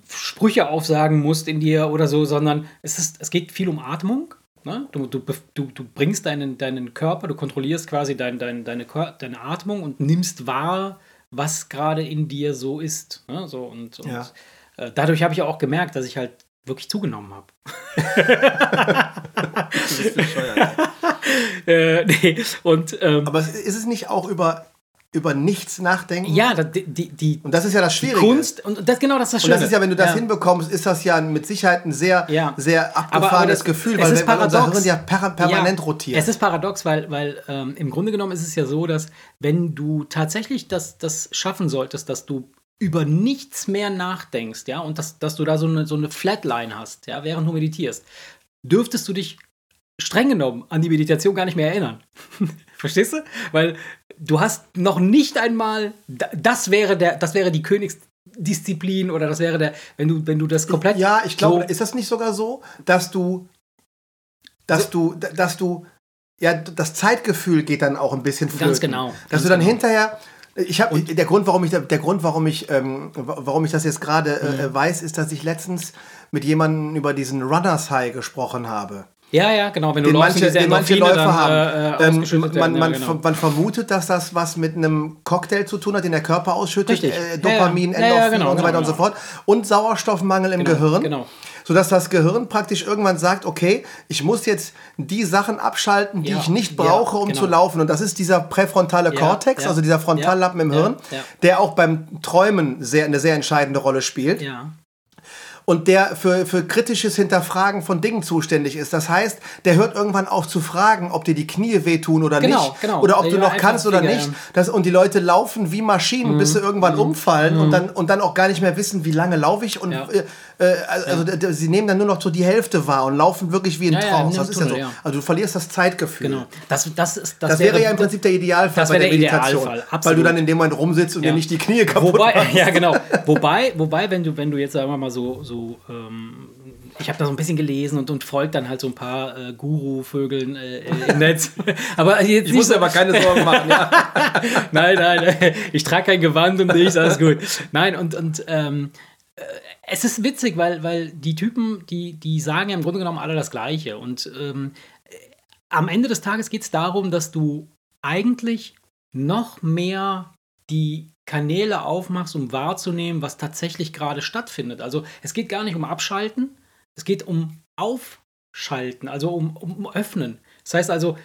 B: Sprüche aufsagen musst in dir oder so, sondern es, ist, es geht viel um Atmung. Ne? Du, du, du, du bringst deinen, deinen Körper, du kontrollierst quasi dein, dein, deine, deine Atmung und nimmst wahr, was gerade in dir so ist. Ne? So, und und
A: Ja.
B: äh, dadurch habe ich auch gemerkt, dass ich halt wirklich zugenommen habe. äh, nee. Und ähm,
A: Aber ist es nicht auch über, über nichts nachdenken?
B: ja, da- die, die, die
A: Und das ist ja das Schwierige.
B: Kunst, und das genau das ist das
A: Und
B: Schöne.
A: das ist ja, wenn du das hinbekommst, ist das ja mit Sicherheit ein sehr,
B: Ja.
A: sehr
B: Aber-
A: abgefahrenes
B: aber das-
A: Gefühl,
B: es
A: weil,
B: ist
A: weil unser
B: paradox.
A: Hirn ja per permanent
B: Ja,
A: rotiert.
B: Es ist paradox, weil, weil ähm, im Grunde genommen ist es ja so, dass wenn du tatsächlich das, das schaffen solltest, dass du über nichts mehr nachdenkst, ja, und dass, dass du da so eine, so eine Flatline hast, ja, während du meditierst, dürftest du dich streng genommen an die Meditation gar nicht mehr erinnern. Verstehst du? Weil du hast noch nicht einmal, da- das wäre der, das wäre die Königsdisziplin oder das wäre der, wenn du, wenn du das komplett.
A: Ja, ich glaube,
B: so-
A: ist das nicht sogar so, dass du, dass du, dass du, ja, das Zeitgefühl geht dann auch ein bisschen flöten.
B: Ganz genau,
A: Dass
B: ganz
A: du dann
B: genau.
A: hinterher, ich habe, der Grund, warum ich, der Grund, warum ich, ähm, warum ich das jetzt gerade
B: Mhm.
A: äh, weiß, ist, dass ich letztens mit jemandem über diesen Runners High gesprochen habe.
B: Ja, ja, genau. Wenn du
A: den
B: läufst,
A: manche, den manche Läufer
B: dann,
A: haben.
B: Äh, äh,
A: ähm, man, man,
B: ja, genau.
A: man vermutet, dass das was mit einem Cocktail zu tun hat, den der Körper ausschüttet. Äh, Dopamin,
B: ja. Ja,
A: Endorphin
B: genau,
A: und so weiter
B: genau,
A: und so fort. Und Sauerstoffmangel im
B: Genau,
A: Gehirn.
B: genau.
A: Sodass das Gehirn praktisch irgendwann sagt, okay, ich muss jetzt die Sachen abschalten, die ich nicht brauche, um
B: genau.
A: zu laufen. Und das ist dieser präfrontale Kortex, also dieser Frontallappen im Hirn, der auch beim Träumen sehr, eine sehr entscheidende Rolle spielt
B: ja.
A: Und der für, für kritisches Hinterfragen von Dingen zuständig ist. Das heißt, der hört irgendwann auf zu fragen, ob dir die Knie wehtun oder
B: Genau,
A: nicht.
B: genau.
A: Oder ob
B: Ja,
A: du noch kannst oder nicht. Das, und die Leute laufen wie Maschinen, bis sie
B: Mhm.
A: irgendwann umfallen und, dann, und dann auch gar nicht mehr wissen, wie lange laufe ich. Und
B: Ja.
A: Äh, also d- d- sie nehmen dann nur noch so die Hälfte wahr und laufen wirklich wie ein
B: Ja, ja,
A: Trance.
B: in
A: das ist ja so.
B: Ja.
A: Also du verlierst das Zeitgefühl.
B: Genau. Das, das, ist, das,
A: Das wäre, ja im Prinzip der Idealfall bei
B: wäre
A: der
B: der
A: Meditation. Weil du dann in dem Moment rumsitzt und
B: Ja.
A: dir nicht die Knie kaputt
B: Wobei,
A: machst.
B: ja, genau. Wobei, wobei, wenn du, wenn du jetzt sagen wir mal so, so ähm, ich habe da so ein bisschen gelesen und, und folgt dann halt so ein paar äh, Guru-Vögeln äh, im Netz. aber jetzt
A: Ich muss dir aber keine Sorgen machen. Ja.
B: nein, nein, ich trage kein Gewand und nichts, alles gut. Nein, und, und ähm, äh, es ist witzig, weil, weil die Typen, die, die sagen ja im Grunde genommen alle das Gleiche. Und ähm, äh, am Ende des Tages geht es darum, dass du eigentlich noch mehr die Kanäle aufmachst, um wahrzunehmen, was tatsächlich gerade stattfindet. Also es geht gar nicht um Abschalten, es geht um Aufschalten, also um, um Öffnen. Das heißt also,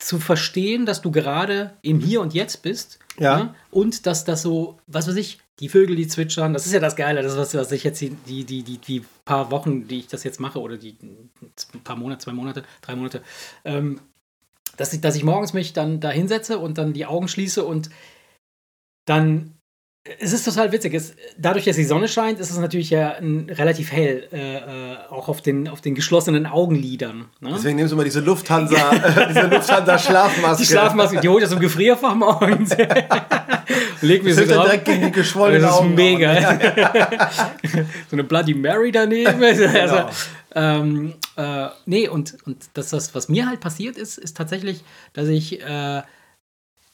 B: zu verstehen, dass du gerade im Hier und Jetzt bist.
A: Ja.
B: ne? Und dass das so, was weiß ich, die Vögel, die zwitschern, das ist ja das Geile, das was, was ich jetzt die, die, die, die, paar Wochen, die ich das jetzt mache, oder die paar Monate, zwei Monate, drei Monate, ähm, dass, ich, dass ich morgens mich dann da hinsetze und dann die Augen schließe und dann es ist total witzig. Es, dadurch, dass die Sonne scheint, ist es natürlich ja ein, relativ hell, äh, äh, auch auf den, auf den geschlossenen Augenlidern. Ne?
A: Deswegen nimmst du mal diese Lufthansa, äh, diese Lufthansa-Schlafmaske.
B: Die Schlafmaske, die ich aus dem Gefrier morgens. Leg mir
A: Das
B: sie
A: dann
B: drauf.
A: direkt gegen die geschwollenen
B: Das ist
A: Augen.
B: mega. so eine Bloody Mary daneben. Also,
A: Genau.
B: ähm, äh, nee, und, und das, das, was mir halt passiert ist, ist tatsächlich, dass ich, äh,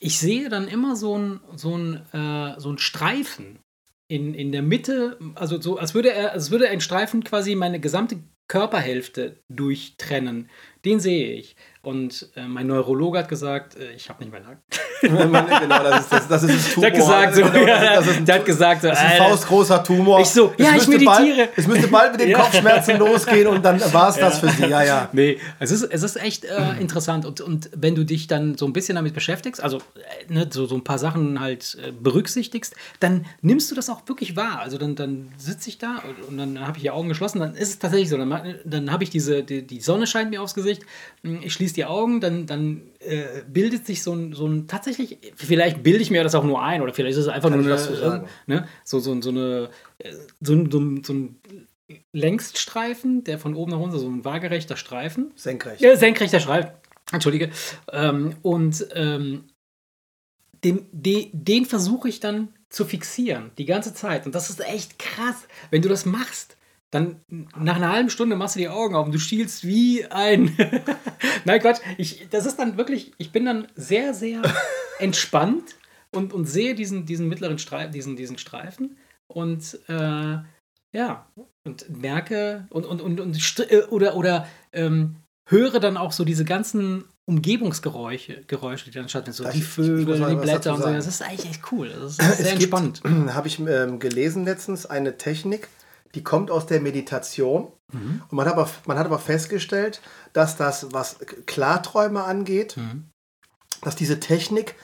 B: ich sehe dann immer so ein, so ein, äh, so ein Streifen in, in der Mitte, also so, als würde er, als würde ein Streifen quasi meine gesamte Körperhälfte durchtrennen. Den sehe ich. Und äh, mein Neurologe hat gesagt, äh, ich habe nicht mehr Nacken.
A: genau, das ist das, das ist ein Tumor.
B: Der hat gesagt, so,
A: Genau,
B: ja,
A: das ist ein,
B: der hat gesagt, so,
A: das ist ein faustgroßer Tumor.
B: Ich so, ja, ich meditiere.
A: Bald, es müsste bald mit den
B: Ja.
A: Kopfschmerzen losgehen und dann war es das für sie. Ja, ja.
B: Nee, es ist, es ist echt äh, interessant. Und, und wenn du dich dann so ein bisschen damit beschäftigst, also äh, ne, so, so ein paar Sachen halt äh, berücksichtigst, dann nimmst du das auch wirklich wahr. Also dann, dann sitze ich da und, und dann habe ich die Augen geschlossen, dann ist es tatsächlich so. Dann, dann habe ich diese, die, die Sonne scheint mir aufs Gesicht, ich schließe die Augen, dann, dann äh, bildet sich so ein, so ein, tatsächlich, vielleicht bilde ich mir das auch nur ein oder vielleicht ist es einfach
A: Kann
B: nur
A: zu sagen.
B: ne, so, so, so eine, äh, so, ein- so, so ein Längsstreifen, der von oben nach unten, so ein waagerechter Streifen.
A: Senkrecht.
B: Ja, senkrechter Streifen. Entschuldige. Ähm, und ähm, den, den, den versuche ich dann zu fixieren, die ganze Zeit. Und das ist echt krass. Wenn du das machst, dann nach einer halben Stunde machst du die Augen auf und du stielst wie ein. Nein, Quatsch. Ich, das ist dann wirklich, ich bin dann sehr, sehr entspannt und, und sehe diesen, diesen mittleren Streifen, diesen, diesen Streifen und äh, ja, und merke und, und, und, und äh, oder, oder ähm, höre dann auch so diese ganzen Umgebungsgeräusche, Geräusche, die dann stattfinden. So die
A: ich- muss
B: Vögel, die Blätter und so. Das ist eigentlich echt cool. Das ist sehr
A: Es
B: entspannt.
A: habe ich ähm, gelesen letztens, eine Technik, die kommt aus der Meditation.
B: Mhm.
A: Und man hat, aber, man hat aber festgestellt, dass das, was Klarträume angeht,
B: Mhm.
A: dass diese Technik,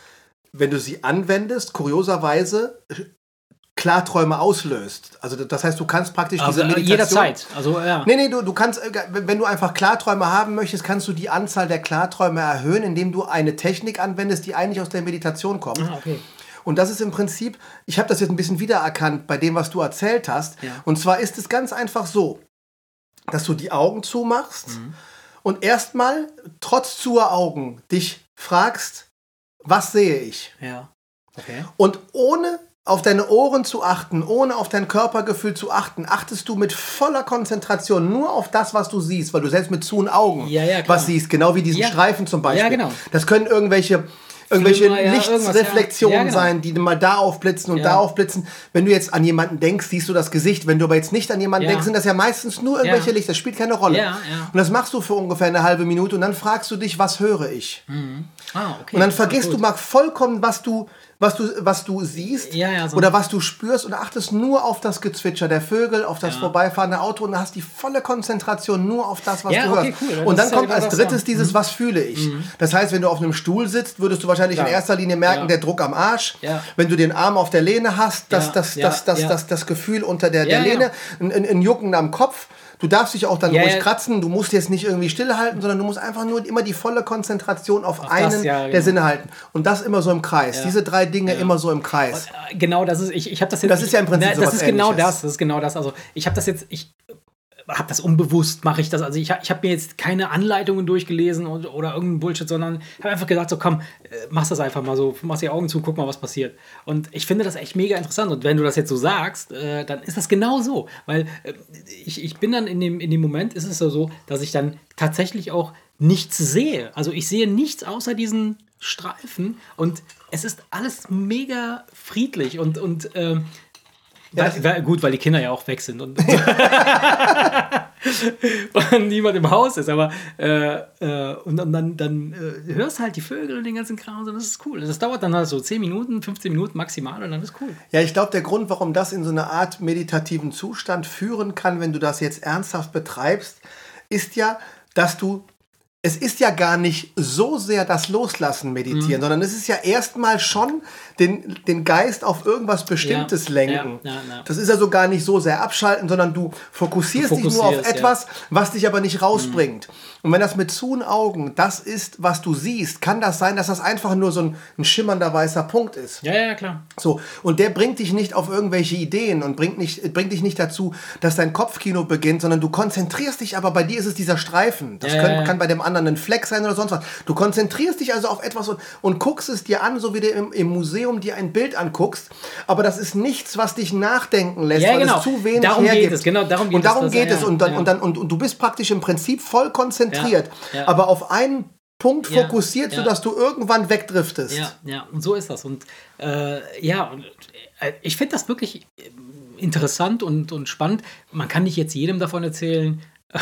A: wenn du sie anwendest, kurioserweise äh, Klarträume auslöst. Also das heißt, du kannst praktisch
B: Also
A: diese Meditation...
B: jederzeit. Also ja.
A: Nee, nee, du, du kannst, äh, wenn du einfach Klarträume haben möchtest, kannst du die Anzahl der Klarträume erhöhen, indem du eine Technik anwendest, die eigentlich aus der Meditation kommt.
B: Ah, okay.
A: Und das ist im Prinzip, ich habe das jetzt ein bisschen wiedererkannt bei dem, was du erzählt hast.
B: Ja.
A: Und zwar ist es ganz einfach so, dass du die Augen zumachst
B: Mhm.
A: und erstmal, trotz zu Augen, dich fragst, was sehe ich?
B: Ja. Okay.
A: Und ohne auf deine Ohren zu achten, ohne auf dein Körpergefühl zu achten, achtest du mit voller Konzentration nur auf das, was du siehst, weil du selbst mit zu Augen
B: Ja, ja,
A: was siehst, genau wie diesen
B: Ja.
A: Streifen zum Beispiel.
B: Ja, genau.
A: Das können irgendwelche irgendwelche
B: ja,
A: Lichtsreflexionen
B: ja. Genau.
A: sein, die mal da aufblitzen und da aufblitzen. Wenn du jetzt an jemanden denkst, siehst du das Gesicht. Wenn du aber jetzt nicht an jemanden denkst, sind das ja meistens nur irgendwelche. Lichter. Das spielt keine Rolle. Und das machst du für ungefähr eine halbe Minute und dann fragst du dich, was höre ich?
B: Ah, okay.
A: Und dann vergisst du mal vollkommen, was du, was du, was du siehst
B: Ja, ja, so-
A: oder was du spürst und achtest nur auf das Gezwitscher der Vögel, auf das
B: Ja.
A: vorbeifahrende Auto und hast die volle Konzentration nur auf das, was du
B: okay,
A: hörst.
B: cool.
A: Und dann kommt
B: genau
A: als drittes dieses, was fühle ich. Das heißt, wenn du auf einem Stuhl sitzt, würdest du wahrscheinlich in erster Linie merken, der Druck am Arsch. Wenn du den Arm auf der Lehne hast, das, das, das, das, das, das Gefühl unter der, der. Lehne, ein, ein Jucken am Kopf. Du darfst dich auch dann
B: Ja,
A: ruhig
B: ja.
A: kratzen, du musst jetzt nicht irgendwie stillhalten, sondern du musst einfach nur immer die volle Konzentration auf,
B: das,
A: einen
B: ja,
A: der
B: genau.
A: Sinne halten. Und das immer so im Kreis.
B: Ja.
A: Diese drei Dinge immer so im Kreis.
B: Äh, Genau, das ist, ich, ich habe das jetzt.
A: Das ist ja im Prinzip
B: Na,
A: sowas
B: Das ist genau
A: Ähnliches.
B: das, das ist genau das. Also, ich habe das jetzt, ich habe das unbewusst, mache ich das. Also ich, ich habe mir jetzt keine Anleitungen durchgelesen und, oder irgendein Bullshit, sondern habe einfach gedacht, so komm, äh, mach das einfach mal so, mach die Augen zu, guck mal, was passiert. Und ich finde das echt mega interessant. Und wenn du das jetzt so sagst, äh, dann ist das genau so. Weil äh, ich, ich bin dann in dem, in dem Moment, ist es so, dass ich dann tatsächlich auch nichts sehe. Also ich sehe nichts außer diesen Streifen und es ist alles mega friedlich und, und ähm,
A: Ja,
B: weil, weil, gut, weil die Kinder ja auch weg sind und, und niemand im Haus ist, aber äh, äh, und dann, dann, dann äh, hörst halt die Vögel und den ganzen Kram und das ist cool. Das dauert dann halt so 10 Minuten, 15 Minuten maximal und dann ist cool.
A: Ja, ich glaube, der Grund, warum das in so eine Art meditativen Zustand führen kann, wenn du das jetzt ernsthaft betreibst, ist ja, dass du es ist ja gar nicht so sehr das Loslassen meditieren,
B: Mhm.
A: sondern es ist ja erstmal schon den, den Geist auf irgendwas Bestimmtes
B: Ja,
A: lenken.
B: ja, ja, ja.
A: Das ist also gar nicht so sehr abschalten, sondern du fokussierst,
B: Du
A: dich nur auf
B: fokussierst,
A: etwas, was dich aber nicht rausbringt. Und wenn das mit zuen Augen das ist, was du siehst, kann das sein, dass das einfach nur so ein, ein schimmernder weißer Punkt ist.
B: Ja, ja, klar.
A: So, und der bringt dich nicht auf irgendwelche Ideen und bringt, nicht, bringt dich nicht dazu, dass dein Kopfkino beginnt, sondern du konzentrierst dich, aber bei dir ist es dieser Streifen. Das können, kann bei dem anderen ein Fleck sein oder sonst was. Du konzentrierst dich also auf etwas und, und guckst es dir an, so wie du im, im Museum dir ein Bild anguckst, aber das ist nichts, was dich nachdenken lässt,
B: Ja,
A: weil
B: genau.
A: es zu wenig
B: Darum geht
A: hergibt.
B: es, genau, darum geht
A: und darum
B: es,
A: geht es. Und, dann,
B: ja.
A: und, dann, und, und du bist praktisch im Prinzip voll konzentriert,
B: Ja,
A: aber auf einen Punkt fokussiert,
B: ja.
A: sodass du irgendwann wegdriftest.
B: Ja, ja, und so ist das. Und äh, ja, äh, ich finde das wirklich äh, interessant und, und spannend. Man kann nicht jetzt jedem davon erzählen.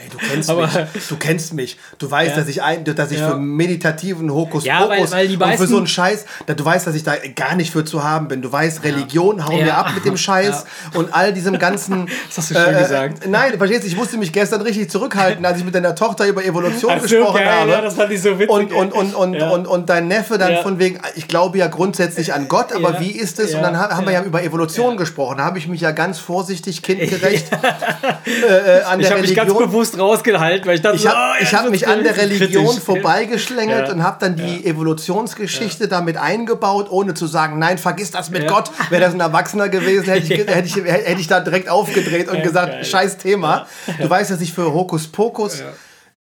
A: Ey, du kennst
B: Aber-
A: mich. Du kennst mich. Du weißt,
B: Ja.
A: dass ich ein, dass ich
B: Ja.
A: für meditativen Hokuspokus
B: Ja, weil- weil die
A: und für
B: meisten-
A: so einen Scheiß, du weißt, dass ich da gar nicht für zu haben bin. Du weißt, Religion hau mir ab mit dem Scheiß und all diesem ganzen.
B: Das hast du schön gesagt.
A: Nein, du verstehst, ich musste mich gestern richtig zurückhalten, als ich mit deiner Tochter über Evolution
B: Ach so,
A: gesprochen
B: geil,
A: habe.
B: ja, das fand ich so witzig,
A: Und, und, und, und, und, und dein Neffe dann von wegen, ich glaube ja grundsätzlich an Gott, aber wie ist es? Und dann ha- haben wir
B: Ja.
A: über Evolution gesprochen. Da habe ich mich ja ganz vorsichtig, kindgerecht äh, äh, an
B: Ich
A: der
B: habe mich
A: Religion.
B: ganz bewusst rausgehalten, weil ich dachte,
A: Ich habe
B: oh,
A: ich hab mich an der
B: kritisch.
A: Religion vorbeigeschlängelt
B: Ja.
A: und habe dann die Evolutionsgeschichte damit eingebaut, ohne zu sagen, nein, vergiss das mit
B: Ja.
A: Gott. Wäre das ein Erwachsener gewesen, hätte ich, hätte ich, hätte ich da direkt aufgedreht und
B: Ja,
A: gesagt,
B: geil.
A: scheiß Thema. Du weißt, dass ich für Hokuspokus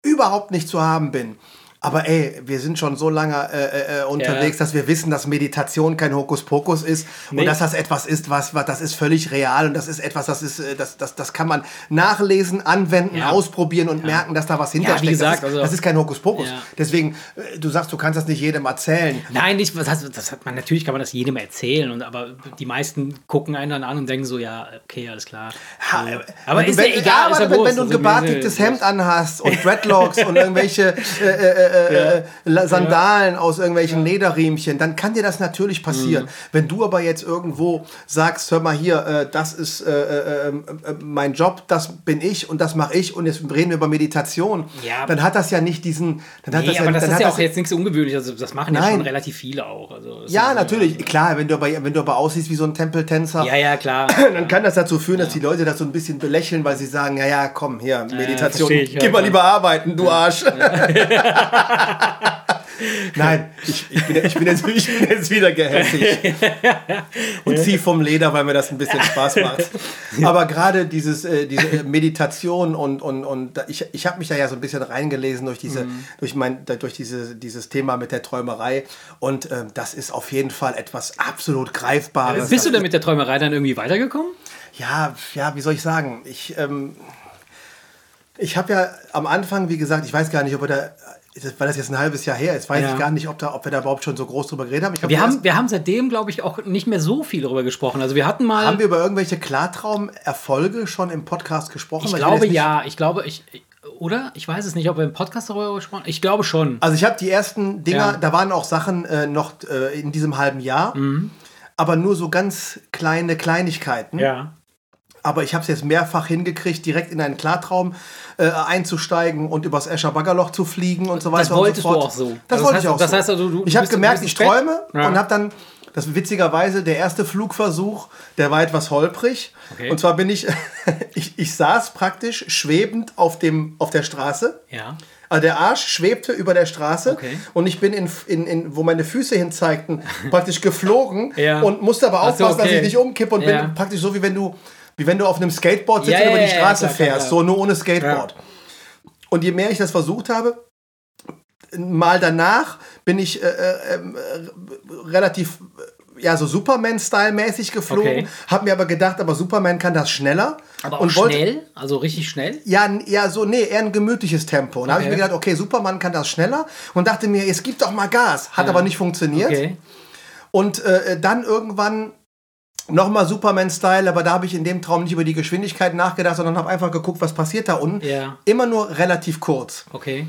A: überhaupt nicht zu haben bin. Aber ey, wir sind schon so lange äh, äh, unterwegs,
B: Ja.
A: dass wir wissen, dass Meditation kein Hokuspokus ist
B: Nee.
A: und dass das etwas ist, was, was das ist völlig real und das ist etwas, das ist, äh, das, das, das kann man nachlesen, anwenden,
B: Ja.
A: ausprobieren und merken, dass da was hintersteckt.
B: wie gesagt,
A: das, ist,
B: also-
A: das ist kein Hokuspokus.
B: Ja.
A: Deswegen, äh, du sagst, du kannst das nicht jedem erzählen.
B: Nein, nicht, was heißt, das hat man, natürlich kann man das jedem erzählen, und, aber die meisten gucken einen dann an und denken so, ja, okay, alles klar.
A: Äh,
B: aber
A: wenn du-
B: ist ja
A: wenn,
B: egal,
A: ja,
B: ist
A: aber
B: ja
A: wenn, wenn du ein gebartigtes Hemd anhast und Dreadlocks und irgendwelche äh, äh, äh, äh, Sandalen aus irgendwelchen Lederriemchen, dann kann dir das natürlich passieren.
B: Mhm.
A: Wenn du aber jetzt irgendwo sagst, hör mal hier, äh, das ist äh, äh, äh, äh, mein Job, das bin ich und das mache ich und jetzt reden wir über Meditation,
B: Ja.
A: dann hat das ja nicht diesen... Dann hat
B: Nee,
A: das
B: aber das ist ja auch jetzt nichts Ungewöhnliches. Also das machen ja
A: Nein.
B: schon relativ viele auch. Also
A: Ja, natürlich, klar, wenn du aber, wenn du aber aussiehst wie so ein Tempeltänzer,
B: Ja, ja, klar.
A: dann kann das dazu führen, dass die Leute das so ein bisschen belächeln, weil sie sagen, ja, ja, komm, hier, Meditation,
B: ich, ja,
A: geh mal lieber arbeiten, du Arsch. Nein, ich, ich, bin, ich, bin jetzt, ich bin jetzt wieder gehässig und zieh vom Leder, weil mir das ein bisschen Spaß macht. Aber gerade dieses, äh, diese Meditation und, und, und ich, ich habe mich da ja so ein bisschen reingelesen durch, diese,
B: Mhm.
A: durch, mein, durch diese, dieses Thema mit der Träumerei und ähm, das ist auf jeden Fall etwas absolut Greifbares.
B: Bist du denn mit der Träumerei dann irgendwie weitergekommen?
A: Ja, ja, wie soll ich sagen? Ich, ähm, ich habe ja am Anfang, wie gesagt, ich weiß gar nicht, ob wir da, weil das jetzt ein halbes Jahr her ist, weiß
B: Ja.
A: ich gar nicht, ob, da, ob wir da überhaupt schon so groß drüber geredet haben. Ich glaub,
B: Wir haben, wir haben seitdem, glaube ich, auch nicht mehr so viel darüber gesprochen. Also wir hatten mal.
A: haben wir über irgendwelche Klartraum-Erfolge schon im Podcast gesprochen?
B: ich
A: Weil
B: glaube
A: nicht-
B: ja, ich glaube, ich. Oder? Ich weiß es nicht, ob wir im Podcast darüber gesprochen haben. Ich glaube schon.
A: Also ich habe die ersten Dinger,
B: Ja.
A: da waren auch Sachen äh, noch äh, in diesem halben Jahr,
B: Mhm.
A: aber nur so ganz kleine Kleinigkeiten.
B: Ja.
A: Aber ich habe es jetzt mehrfach hingekriegt, direkt in einen Klartraum äh, einzusteigen und übers Escher Baggerloch zu fliegen und so weiter
B: Das wolltest
A: und so
B: du
A: fort.
B: auch so.
A: Das
B: Also
A: wollte
B: das
A: ich auch
B: heißt- das
A: so.
B: heißt also, du-
A: ich
B: du
A: habe
B: du
A: gemerkt, ich träume
B: Ja.
A: und habe dann, das witzigerweise, der erste Flugversuch, der war etwas holprig.
B: Okay.
A: Und zwar bin ich, ich, ich saß praktisch schwebend auf, dem, auf der Straße.
B: Ja.
A: Also der Arsch schwebte über der Straße
B: Okay.
A: und ich bin in, in, in wo meine Füße hin zeigten, praktisch geflogen
B: Ja.
A: und musste aber
B: Ach so,
A: aufpassen, dass
B: okay.
A: ich nicht umkippe und
B: Ja.
A: bin praktisch so wie wenn du Wie wenn du auf einem Skateboard sitzt
B: Ja,
A: und über
B: ja,
A: die
B: ja,
A: Straße
B: klar,
A: fährst,
B: klar.
A: so nur ohne Skateboard. Und je mehr ich das versucht habe, mal danach bin ich äh, äh, ähm, äh, relativ ja so Superman-Style-mäßig geflogen,
B: Okay.
A: habe mir aber gedacht, aber Superman kann das schneller
B: Aber
A: und wollte
B: schnell, also richtig schnell.
A: ja, ja, so, nee, eher ein gemütliches Tempo. Und da habe ich
B: Okay.
A: mir gedacht, okay, Superman kann das schneller und dachte mir, es gibt doch mal Gas. Hat aber nicht funktioniert.
B: Okay.
A: Und äh, dann irgendwann nochmal Superman-Style, aber da habe ich in dem Traum nicht über die Geschwindigkeit nachgedacht, sondern habe einfach geguckt, was passiert da unten.
B: Ja.
A: Immer nur relativ kurz.
B: Okay.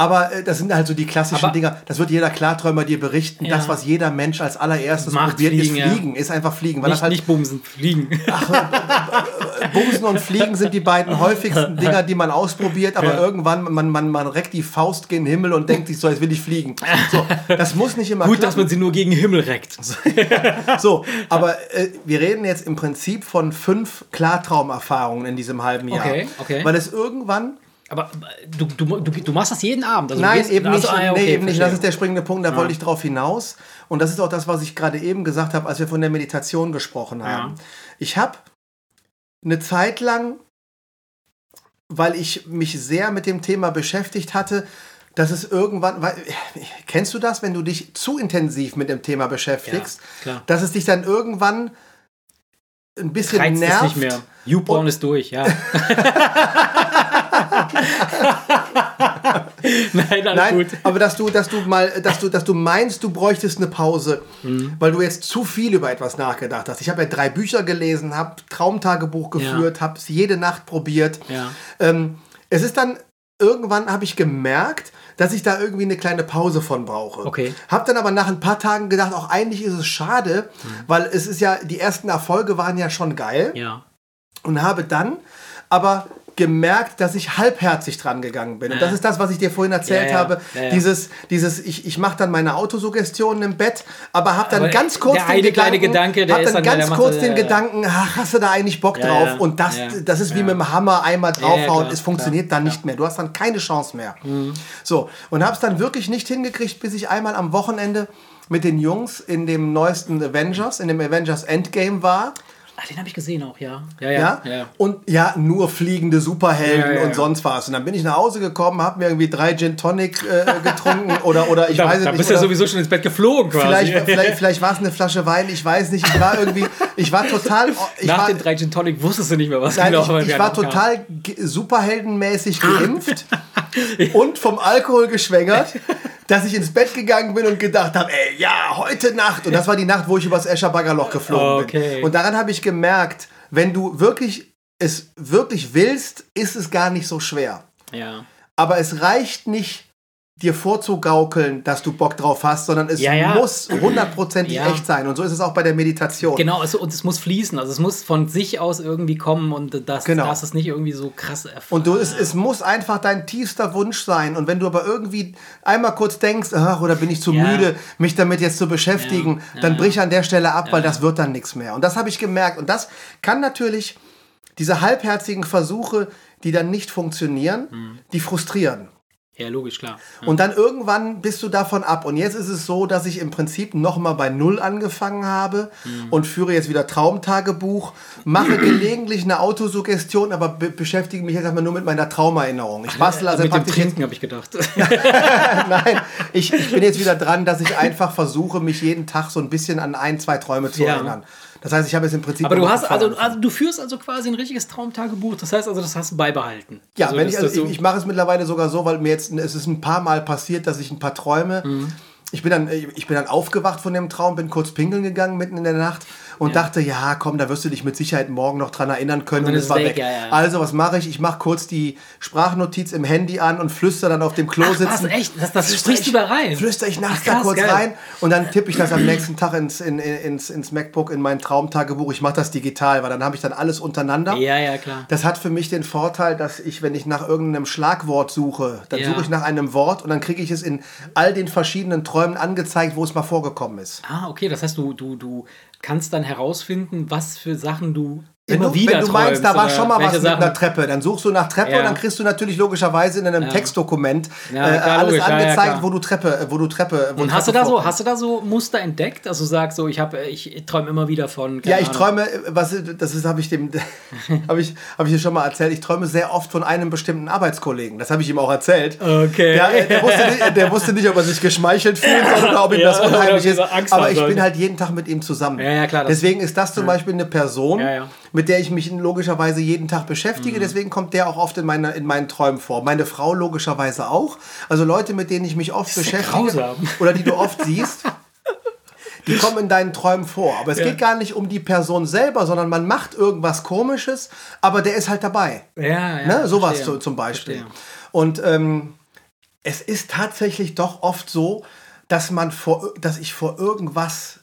A: Aber äh, das sind halt so die klassischen
B: Aber-
A: Dinger. Das wird jeder Klarträumer dir berichten.
B: Ja.
A: Das, was jeder Mensch als allererstes
B: Macht
A: probiert,
B: Fliegen,
A: ist
B: ja.
A: Fliegen. Ist einfach Fliegen. Weil
B: Nicht,
A: das halt
B: nicht bumsen, fliegen.
A: Bumsen und Fliegen sind die beiden häufigsten Dinger, die man ausprobiert, aber
B: Ja.
A: irgendwann, man, man, man reckt die Faust gen Himmel und denkt sich so, jetzt will ich fliegen. So, das muss nicht immer
B: Gut, dass
A: klappen.
B: man sie nur gegen den Himmel reckt.
A: So, aber äh, wir reden jetzt im Prinzip von fünf Klartraumerfahrungen in diesem halben Jahr.
B: Okay, okay.
A: Weil es irgendwann
B: Aber äh, du, du, du, du machst das jeden Abend. Also
A: Nein,
B: gehst-
A: eben
B: also,
A: nicht.
B: ah, ja, okay,
A: nee, eben nicht. Das ist der springende Punkt, da wollte ich drauf hinaus. Und das ist auch das, was ich gerade eben gesagt habe, als wir von der Meditation gesprochen haben. Ich habe eine Zeit lang, weil ich mich sehr mit dem Thema beschäftigt hatte, dass es irgendwann, weil, kennst du das, wenn du dich zu intensiv mit dem Thema beschäftigst,
B: Ja,
A: dass es dich dann irgendwann ein bisschen
B: Reizt
A: nervt?
B: nicht mehr. YouPorn ist durch, ja. Nein, alles
A: Nein,
B: gut.
A: aber dass du, dass du mal, dass du, dass du meinst, du bräuchtest eine Pause,
B: Mhm.
A: weil du jetzt zu viel über etwas nachgedacht hast. Ich habe ja drei Bücher gelesen, habe Traumtagebuch geführt, habe es jede Nacht probiert.
B: Ja.
A: Ähm, es ist dann irgendwann habe ich gemerkt, dass ich da irgendwie eine kleine Pause von brauche.
B: Okay.
A: Hab dann aber nach ein paar Tagen gedacht, auch eigentlich ist es schade, weil es ist ja die ersten Erfolge waren ja schon geil
B: Ja.
A: und habe dann aber gemerkt, dass ich halbherzig dran gegangen bin. Und das
B: Ja.
A: ist das, was ich dir vorhin erzählt
B: Ja, ja.
A: habe.
B: Ja.
A: Dieses, dieses, ich, ich mache dann meine Autosuggestionen im Bett, aber habe dann
B: Aber
A: ganz kurz
B: der eine kleine Gedanke, der
A: hab dann
B: dann, der
A: ganz
B: macht
A: kurz
B: so,
A: den. Gedanken, ach, hast du da eigentlich Bock drauf? Und das, das ist wie mit dem Hammer einmal draufhauen. es funktioniert
B: klar,
A: dann nicht mehr. Du hast dann keine Chance mehr.
B: Mhm.
A: So, und habe es dann wirklich nicht hingekriegt, bis ich einmal am Wochenende mit den Jungs in dem neuesten Avengers, in dem Avengers Endgame war.
B: Ah, den habe ich gesehen auch, ja. Ja,
A: Ja?
B: ja. ja.
A: Und ja, nur fliegende Superhelden
B: Ja,
A: und sonst was. Und dann bin ich nach Hause gekommen, habe mir irgendwie drei Gin Tonic äh, getrunken oder, oder ich
B: Da,
A: weiß es
B: da
A: nicht.
B: bist du ja sowieso schon ins Bett geflogen quasi.
A: vielleicht vielleicht, vielleicht war es eine Flasche Wein, ich weiß nicht. Ich war irgendwie, ich war total. Ich
B: Nach
A: war,
B: den drei Gin Tonic wusstest du nicht mehr, was
A: Nein,
B: genau
A: ich, ich war total superheldenmäßig geimpft und vom Alkohol geschwängert, dass ich ins Bett gegangen bin und gedacht habe, ey, ja, heute Nacht. Und das war die Nacht, wo ich übers Escher Baggerloch geflogen
B: Okay.
A: bin. Und daran habe ich gemerkt, wenn du wirklich es wirklich willst, ist es gar nicht so schwer.
B: Ja.
A: Aber es reicht nicht, dir vorzugaukeln, dass du Bock drauf hast, sondern es
B: Ja, ja.
A: muss hundertprozentig
B: Ja.
A: echt sein. Und so ist es auch bei der Meditation.
B: Genau, also, und es muss fließen. Also es muss von sich aus irgendwie kommen und das,
A: Genau.
B: das ist nicht irgendwie so krass erfahren.
A: Und du, es, es muss einfach dein tiefster Wunsch sein. Und wenn du aber irgendwie einmal kurz denkst, ach, oder bin ich zu müde, mich damit jetzt zu beschäftigen, dann brich an der Stelle ab, weil das wird dann nichts mehr. Und das habe ich gemerkt. Und das kann natürlich diese halbherzigen Versuche, die dann nicht funktionieren,
B: Mhm.
A: die frustrieren.
B: Ja, logisch, klar. Ja.
A: Und dann irgendwann bist du davon ab. Und jetzt ist es so, dass ich im Prinzip nochmal bei Null angefangen habe
B: Mhm.
A: und führe jetzt wieder Traumtagebuch, mache gelegentlich eine Autosuggestion, aber be beschäftige mich jetzt erstmal nur mit meiner Traumerinnerung. Ich bastel also
B: Mit dem Trinken habe ich gedacht.
A: nein, ich, ich bin jetzt wieder dran, dass ich einfach versuche, mich jeden Tag so ein bisschen an ein, zwei Träume zu
B: Ja.
A: erinnern. Das heißt, ich habe jetzt im Prinzip.
B: Aber du hast, also, also du führst also quasi ein richtiges Traumtagebuch. Das heißt also, das hast du beibehalten.
A: Ja,
B: also,
A: wenn ich, also ich, ich mache es mittlerweile sogar so, weil mir jetzt es ist ein paar Mal passiert, dass ich ein paar Träume.
B: Mhm.
A: Ich bin dann ich bin dann aufgewacht von dem Traum, bin kurz pinkeln gegangen mitten in der Nacht und dachte, ja, komm, da wirst du dich mit Sicherheit morgen noch dran erinnern können und,
B: dann
A: es war
B: weg,
A: weg.
B: ja, ja.
A: Also, was mache ich? Ich mache kurz die Sprachnotiz im Handy an und flüster dann auf dem Klo
B: Ach, was,
A: sitzen.
B: echt? Das, das sprichst du
A: ich-
B: da rein?
A: Flüster ich nachts
B: Ach,
A: da kurz
B: geil.
A: rein und dann tippe ich das am nächsten Tag ins, in, ins, ins MacBook, in mein Traumtagebuch. Ich mache das digital, weil dann habe ich dann alles untereinander.
B: Ja, ja, klar.
A: Das hat für mich den Vorteil, dass ich, wenn ich nach irgendeinem Schlagwort suche, dann
B: Ja.
A: suche ich nach einem Wort und dann kriege ich es in all den verschiedenen Träumen angezeigt, wo es mal vorgekommen ist.
B: Ah, okay. Das heißt, du, du, du kannst dann herausfinden, was für Sachen du immer
A: du,
B: wieder
A: wenn du meinst, da war schon mal was
B: welche
A: mit
B: Sachen-
A: einer Treppe, dann suchst du nach Treppe
B: Ja.
A: und dann kriegst du natürlich logischerweise in einem
B: Ja.
A: Textdokument
B: Ja,
A: äh, alles
B: logisch,
A: angezeigt, wo du Treppe, äh, wo du Treppe, wo
B: Und hast du da so, hast du da so Muster entdeckt? Also du sagst so, ich habe, ich träume immer wieder von.
A: Ja, ich
B: Ahnung.
A: träume, äh, was das ist, habe ich dem, habe ich, habe ich dir schon mal erzählt. Ich träume sehr oft von einem bestimmten Arbeitskollegen. Das habe ich ihm auch erzählt.
B: Okay.
A: Der, äh, der, wusste nicht, der wusste nicht, ob er sich geschmeichelt fühlt oder ob ihm das unheimlich ist.
B: er
A: Aber ich bin halt jeden Tag mit ihm zusammen.
B: Ja, ja, klar,
A: Deswegen ist das zum Beispiel eine Person,
B: Ja, ja.
A: mit der ich mich logischerweise jeden Tag beschäftige.
B: Mhm.
A: Deswegen kommt der auch oft in, meine, in meinen Träumen vor. Meine Frau logischerweise auch. Also Leute, mit denen ich mich oft beschäftige
B: grausam.
A: oder die du oft siehst. Die kommen in deinen Träumen vor. Aber es
B: Ja.
A: geht gar nicht um die Person selber, sondern man macht irgendwas Komisches, aber der ist halt dabei.
B: Ja, ja.
A: ne? Sowas zu, zum Beispiel.
B: Verstehe.
A: Und ähm, es ist tatsächlich doch oft so, dass man vor, dass ich vor irgendwas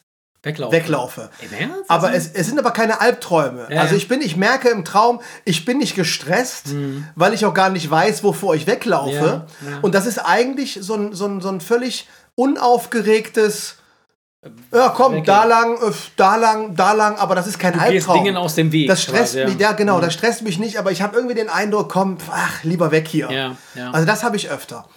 B: Weglaufen.
A: weglaufe.
B: Im Ernst?
A: Aber
B: Also-
A: es, es sind aber keine Albträume.
B: Ja,
A: also ich bin, ich merke im Traum, ich bin nicht gestresst, weil ich auch gar nicht weiß, wovor ich weglaufe.
B: Mhm. Ja, ja.
A: Und das ist eigentlich so ein, so ein, so ein völlig unaufgeregtes, ja komm,
B: Weggehen.
A: da lang, äh, da lang, da lang, aber das ist kein
B: Du gehst
A: Albtraum.
B: Dingen aus dem Weg.
A: Das stresst
B: quasi,
A: mich, ja genau, das stresst mich nicht, aber ich habe irgendwie den Eindruck, komm, ach, lieber weg hier.
B: Ja, ja.
A: Also das habe ich öfter.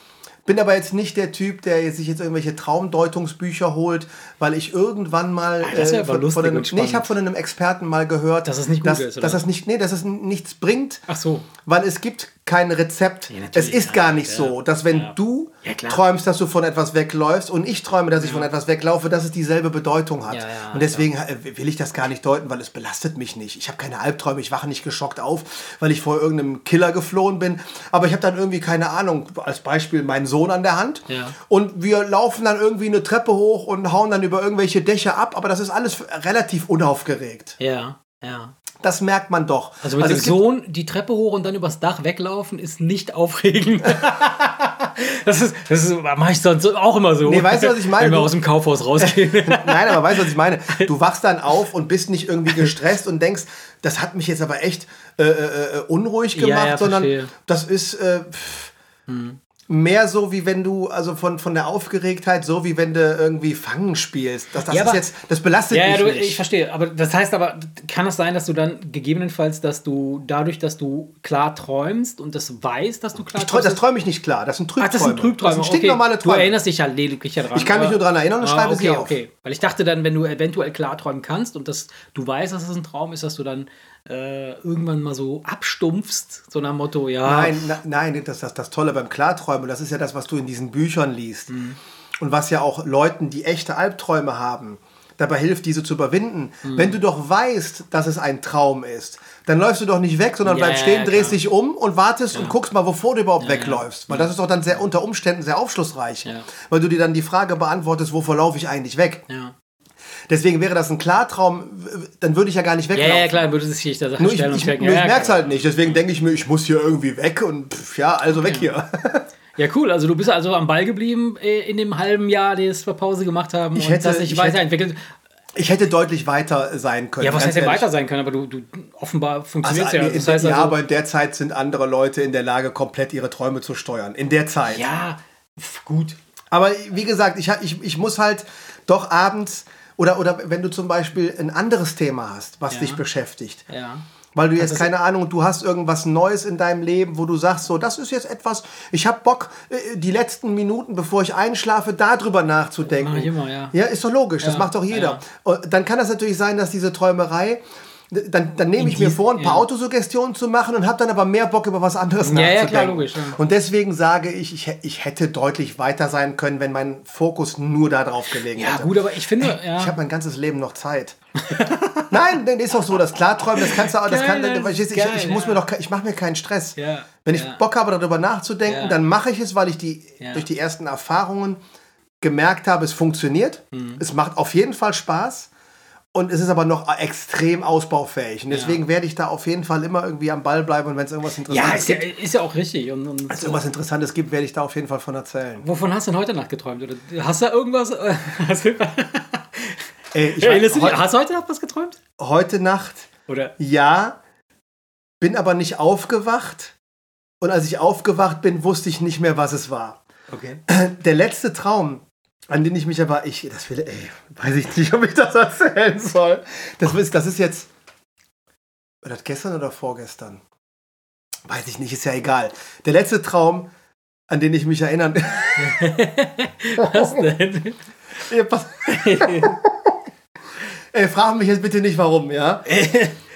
A: Bin aber jetzt nicht der Typ, der sich jetzt irgendwelche Traumdeutungsbücher holt, weil ich irgendwann mal
B: Ah, das aber
A: von, von einem, nee, ich habe von einem Experten mal gehört,
B: Dass es nicht gut
A: dass,
B: ist,
A: dass das nicht, nee, dass es nichts bringt,
B: Ach so.
A: weil es gibt kein Rezept.
B: Ja,
A: es ist
B: ja,
A: gar nicht
B: ja,
A: so, dass wenn du träumst, dass du von etwas wegläufst und ich träume, dass ich von etwas weglaufe, dass es dieselbe Bedeutung hat. Und deswegen äh, will ich das gar nicht deuten, weil es belastet mich nicht. Ich habe keine Albträume, ich wache nicht geschockt auf, weil ich vor irgendeinem Killer geflohen bin. Aber ich habe dann irgendwie keine Ahnung, als Beispiel meinen Sohn an der Hand. Und wir laufen dann irgendwie eine Treppe hoch und hauen dann über irgendwelche Dächer ab. Aber das ist alles relativ unaufgeregt.
B: Ja, ja.
A: Das merkt man doch.
B: Also mit dem
A: es gibt-
B: Sohn die Treppe hoch und dann übers Dach weglaufen ist nicht aufregend. das ist, das ist, mache ich sonst auch immer so.
A: Nee, weißt du, was ich meine?
B: Wenn wir aus dem Kaufhaus rausgehen.
A: Nein, aber weißt du, was ich meine? Du wachst dann auf und bist nicht irgendwie gestresst und denkst, das hat mich jetzt aber echt äh, äh, äh, unruhig
B: Ja,
A: gemacht,
B: ja,
A: sondern
B: verstehe.
A: das ist äh, pff, mehr so, wie wenn du, also von, von der Aufgeregtheit, so wie wenn du irgendwie Fangen spielst. Das, das
B: Ja,
A: ist jetzt, das belastet
B: ja, ja,
A: mich
B: du,
A: nicht.
B: ich verstehe. Aber das heißt aber, kann es sein, dass du dann gegebenenfalls, dass du dadurch, dass du klar träumst und das weißt, dass du klar
A: Ich träum, das träume ich nicht klar. Das sind
B: Ach,
A: Trübträume.
B: das sind Trübträume.
A: Das sind stinknormale
B: okay.
A: Träume.
B: Du erinnerst dich ja lediglich daran.
A: Ich kann mich nur daran erinnern und
B: Ah,
A: schreibe
B: okay,
A: sie auf.
B: Okay, weil ich dachte dann, wenn du eventuell klar träumen kannst und dass du weißt, dass es ein Traum ist, dass du dann äh, irgendwann mal so abstumpfst, so nach Motto, ja.
A: Nein, na, nein, das ist das, das Tolle beim Klarträumen. Das ist ja das, was du in diesen Büchern liest.
B: Mhm.
A: Und was ja auch Leuten, die echte Albträume haben, dabei hilft, diese zu überwinden.
B: Mhm.
A: Wenn du doch weißt, dass es ein Traum ist, dann läufst du doch nicht weg, sondern
B: Ja,
A: bleibst
B: ja,
A: stehen,
B: ja,
A: drehst
B: klar.
A: dich um und wartest und guckst mal, wovor du überhaupt
B: ja.
A: wegläufst. Weil das ist doch dann sehr unter Umständen sehr aufschlussreich.
B: Ja.
A: Weil du dir dann die Frage beantwortest, wovor laufe ich eigentlich weg?
B: Ja.
A: Deswegen wäre das ein Klartraum, dann würde ich ja gar nicht
B: Ja,
A: weglaufen.
B: ja, klar, würde sich da Sachen
A: Nur ich,
B: stellen
A: ich,
B: und checken.
A: nur
B: ja,
A: ich
B: ja,
A: merke es halt nicht. Deswegen denke ich mir, ich muss hier irgendwie weg und pff, ja, also weg hier.
B: Ja, cool. Also du bist also am Ball geblieben äh, in dem halben Jahr, das wir Pause gemacht haben
A: Ich
B: und
A: hätte-
B: das sich
A: ich
B: weiterentwickelt.
A: Ich hätte deutlich weiter sein können.
B: Ja, was heißt denn weiter sein können? Aber du, du offenbar funktioniert
A: Also,
B: ja. Das heißt
A: ja,
B: also,
A: aber in der Zeit sind andere Leute in der Lage, komplett ihre Träume zu steuern. In der Zeit.
B: ja, gut.
A: Aber wie gesagt, ich, ich, ich muss halt doch abends oder, oder wenn du zum Beispiel ein anderes Thema hast, was
B: Ja.
A: dich beschäftigt.
B: Ja.
A: Weil du jetzt,
B: das-
A: keine Ahnung, du hast irgendwas Neues in deinem Leben, wo du sagst, so, das ist jetzt etwas, ich habe Bock, äh, die letzten Minuten, bevor ich einschlafe, darüber nachzudenken.
B: Mach ich immer, ja.
A: Ja, ist doch logisch, das
B: Ja,
A: macht doch jeder.
B: ja.
A: Und dann kann das natürlich sein, dass diese Träumerei, dann, dann nehme ich mir vor, ein paar
B: ja.
A: Autosuggestionen zu machen und habe dann aber mehr Bock, über was anderes
B: Ja, ja,
A: nachzudenken.
B: klar, logisch, ja.
A: Und deswegen sage ich, ich, ich hätte deutlich weiter sein können, wenn mein Fokus nur darauf gelegen
B: Ja,
A: hätte.
B: gut, aber ich finde, ja.
A: Ich habe mein ganzes Leben noch Zeit. Nein, dann ist doch so, das Klarträumen, das kannst du auch, das
B: Geil,
A: kann,
B: das
A: ich,
B: ist
A: ich,
B: geil,
A: ich muss
B: ja.
A: mir doch, ke- ich mache mir keinen Stress.
B: Ja,
A: Wenn ich
B: ja.
A: Bock habe, darüber nachzudenken,
B: Ja.
A: dann mache ich es, weil ich die
B: Ja.
A: durch die ersten Erfahrungen gemerkt habe, es funktioniert.
B: Mhm.
A: Es macht auf jeden Fall Spaß. Und es ist aber noch extrem ausbaufähig. Und deswegen werde ich da auf jeden Fall immer irgendwie am Ball bleiben. Und wenn es irgendwas
B: ja,
A: Interessantes
B: ist ja,
A: gibt,
B: ist ja auch richtig. Und, und
A: wenn es irgendwas Interessantes gibt, werde ich da auf jeden Fall von erzählen.
B: wovon hast du denn heute Nacht geträumt? Oder hast du da irgendwas? äh, hast du,
A: Ey, ich
B: du dich,
A: heu-
B: hast du heute Nacht was geträumt?
A: heute Nacht
B: Oder?
A: Ja, bin aber nicht aufgewacht. Und als ich aufgewacht bin, wusste ich nicht mehr, was es war.
B: Okay.
A: Der letzte Traum, an den ich mich aber, ich, das will, ey, weiß ich nicht, ob ich das erzählen soll. Das ist, das ist jetzt, War das gestern oder vorgestern? Weiß ich nicht, ist ja egal. Der letzte Traum, an den ich mich erinnern.
B: Was denn?
A: Ja, pass- Ey, frag mich jetzt bitte nicht warum, ja?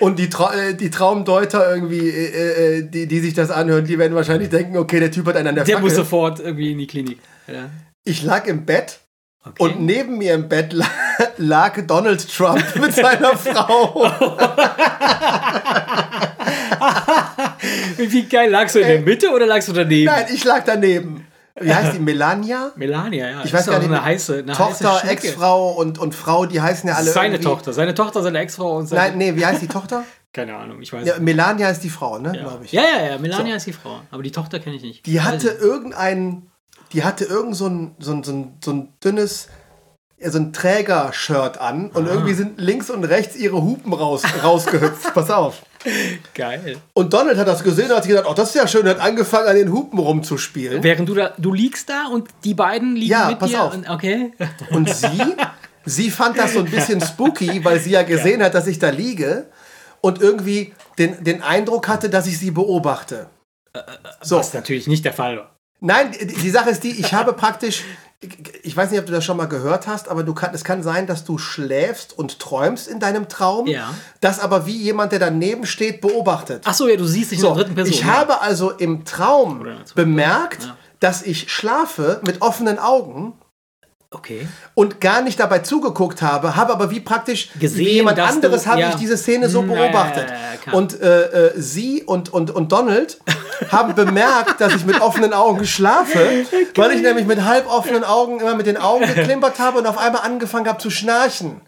A: Und die, Tra äh, die Traumdeuter irgendwie, äh, äh, die, die sich das anhören, die werden wahrscheinlich denken, okay, der Typ hat einen an der,
B: Der
A: Fackel.
B: muss sofort irgendwie in die Klinik. Ja.
A: Ich lag im Bett
B: Okay.
A: und neben mir im Bett la lag Donald Trump mit seiner Frau.
B: Wie geil, lagst du in der Mitte oder lagst du daneben?
A: Nein, ich lag daneben. Wie heißt die? Melania?
B: Melania, ja.
A: Ich weiß gar nicht.
B: Eine heiße, eine
A: Tochter. Ex-Frau und, und Frau, die heißen ja alle
B: Seine
A: irgendwie-
B: Tochter. Seine Tochter, seine Ex-Frau und seine.
A: Nein, nee, wie heißt die Tochter?
B: Keine Ahnung, ich weiß
A: Ja,
B: nicht.
A: Melania ist die Frau, ne,
B: Ja.
A: glaube ich.
B: ja, ja, ja. Melania ist die Frau. Aber die Tochter kenne ich nicht.
A: Die hatte
B: ich.
A: irgendein, die hatte irgend so ein, so ein, so ein, so ein dünnes, ja, so ein Träger-Shirt an und irgendwie sind links und rechts ihre Hupen raus, rausgehüpft. Pass auf.
B: Geil.
A: Und Donald hat das gesehen und hat sich gedacht, oh, das ist ja schön, hat angefangen an den Hupen rumzuspielen.
B: Während du da, du liegst da und die beiden liegen
A: Ja,
B: mit
A: pass
B: dir.
A: auf.
B: Und, okay.
A: Und sie, sie fand das so ein bisschen spooky, weil sie ja gesehen hat, dass ich da liege und irgendwie den, den Eindruck hatte, dass ich sie beobachte. So.
B: Was natürlich nicht der Fall war.
A: Nein, die, die Sache ist die, ich habe praktisch, ich weiß nicht, ob du das schon mal gehört hast, aber du kann, es kann sein, dass du schläfst und träumst in deinem Traum,
B: Ja.
A: das aber wie jemand, der daneben steht, beobachtet.
B: Ach so, ja, du siehst dich in
A: So,
B: der dritten Person.
A: ich
B: ja.
A: habe also im Traum
B: in
A: bemerkt,
B: Ja.
A: dass ich schlafe mit offenen Augen
B: Okay.
A: und gar nicht dabei zugeguckt habe, habe aber wie praktisch
B: Gesehen,
A: wie jemand anderes
B: du-
A: habe
B: ja.
A: ich diese Szene so
B: Hm,
A: beobachtet.
B: ja, ja,
A: und äh, äh, sie und, und, und Donald haben bemerkt, dass ich mit offenen Augen schlafe, weil ich nämlich mit halb offenen Augen immer mit den Augen geklimpert habe und auf einmal angefangen habe zu schnarchen.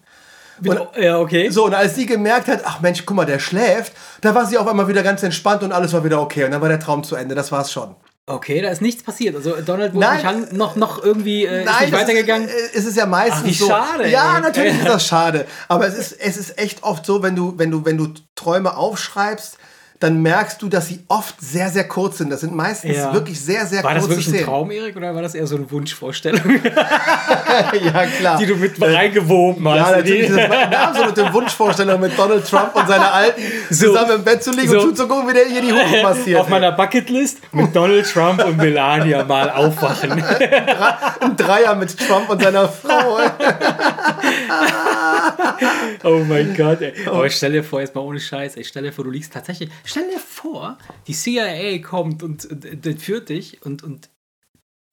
B: Mit, ja, okay.
A: So, und als sie gemerkt hat, ach Mensch, guck mal, der schläft, da war sie auf einmal wieder ganz entspannt und alles war wieder okay. Und dann war der Traum zu Ende, das war's schon.
B: Okay, da ist nichts passiert. Also Donald wurde
A: Nein.
B: noch, noch irgendwie äh, ist nicht weitergegangen.
A: Ist, äh, es ist ja meistens
B: Ach, wie
A: so.
B: schade,
A: Ja,
B: ey.
A: natürlich ist das schade. Aber es ist, es ist echt oft so, wenn du, wenn du, wenn du Träume aufschreibst, dann merkst du, dass sie oft sehr, sehr kurz sind. Das sind meistens
B: Ja.
A: wirklich sehr, sehr
B: war das
A: kurze
B: wirklich ein
A: Szenen.
B: Traum, Erik, oder war das eher so eine Wunschvorstellung,
A: ja, klar.
B: die du mit reingewoben hast?
A: ja, natürlich das meine absolute Wunschvorstellung, mit Donald Trump und seiner Alten
B: So.
A: zusammen im Bett zu liegen
B: So.
A: und zuzugucken, wie der hier die Hupen massiert.
B: Auf meiner Bucketlist mit Donald Trump und Melania mal aufwachen.
A: Ein Dreier mit Trump und seiner Frau.
B: Oh mein Gott, ey. Aber stell dir vor, jetzt mal ohne Scheiß, ey, stell dir vor, du liegst tatsächlich. Stell dir vor, die CIA kommt und, und, und entführt dich und, und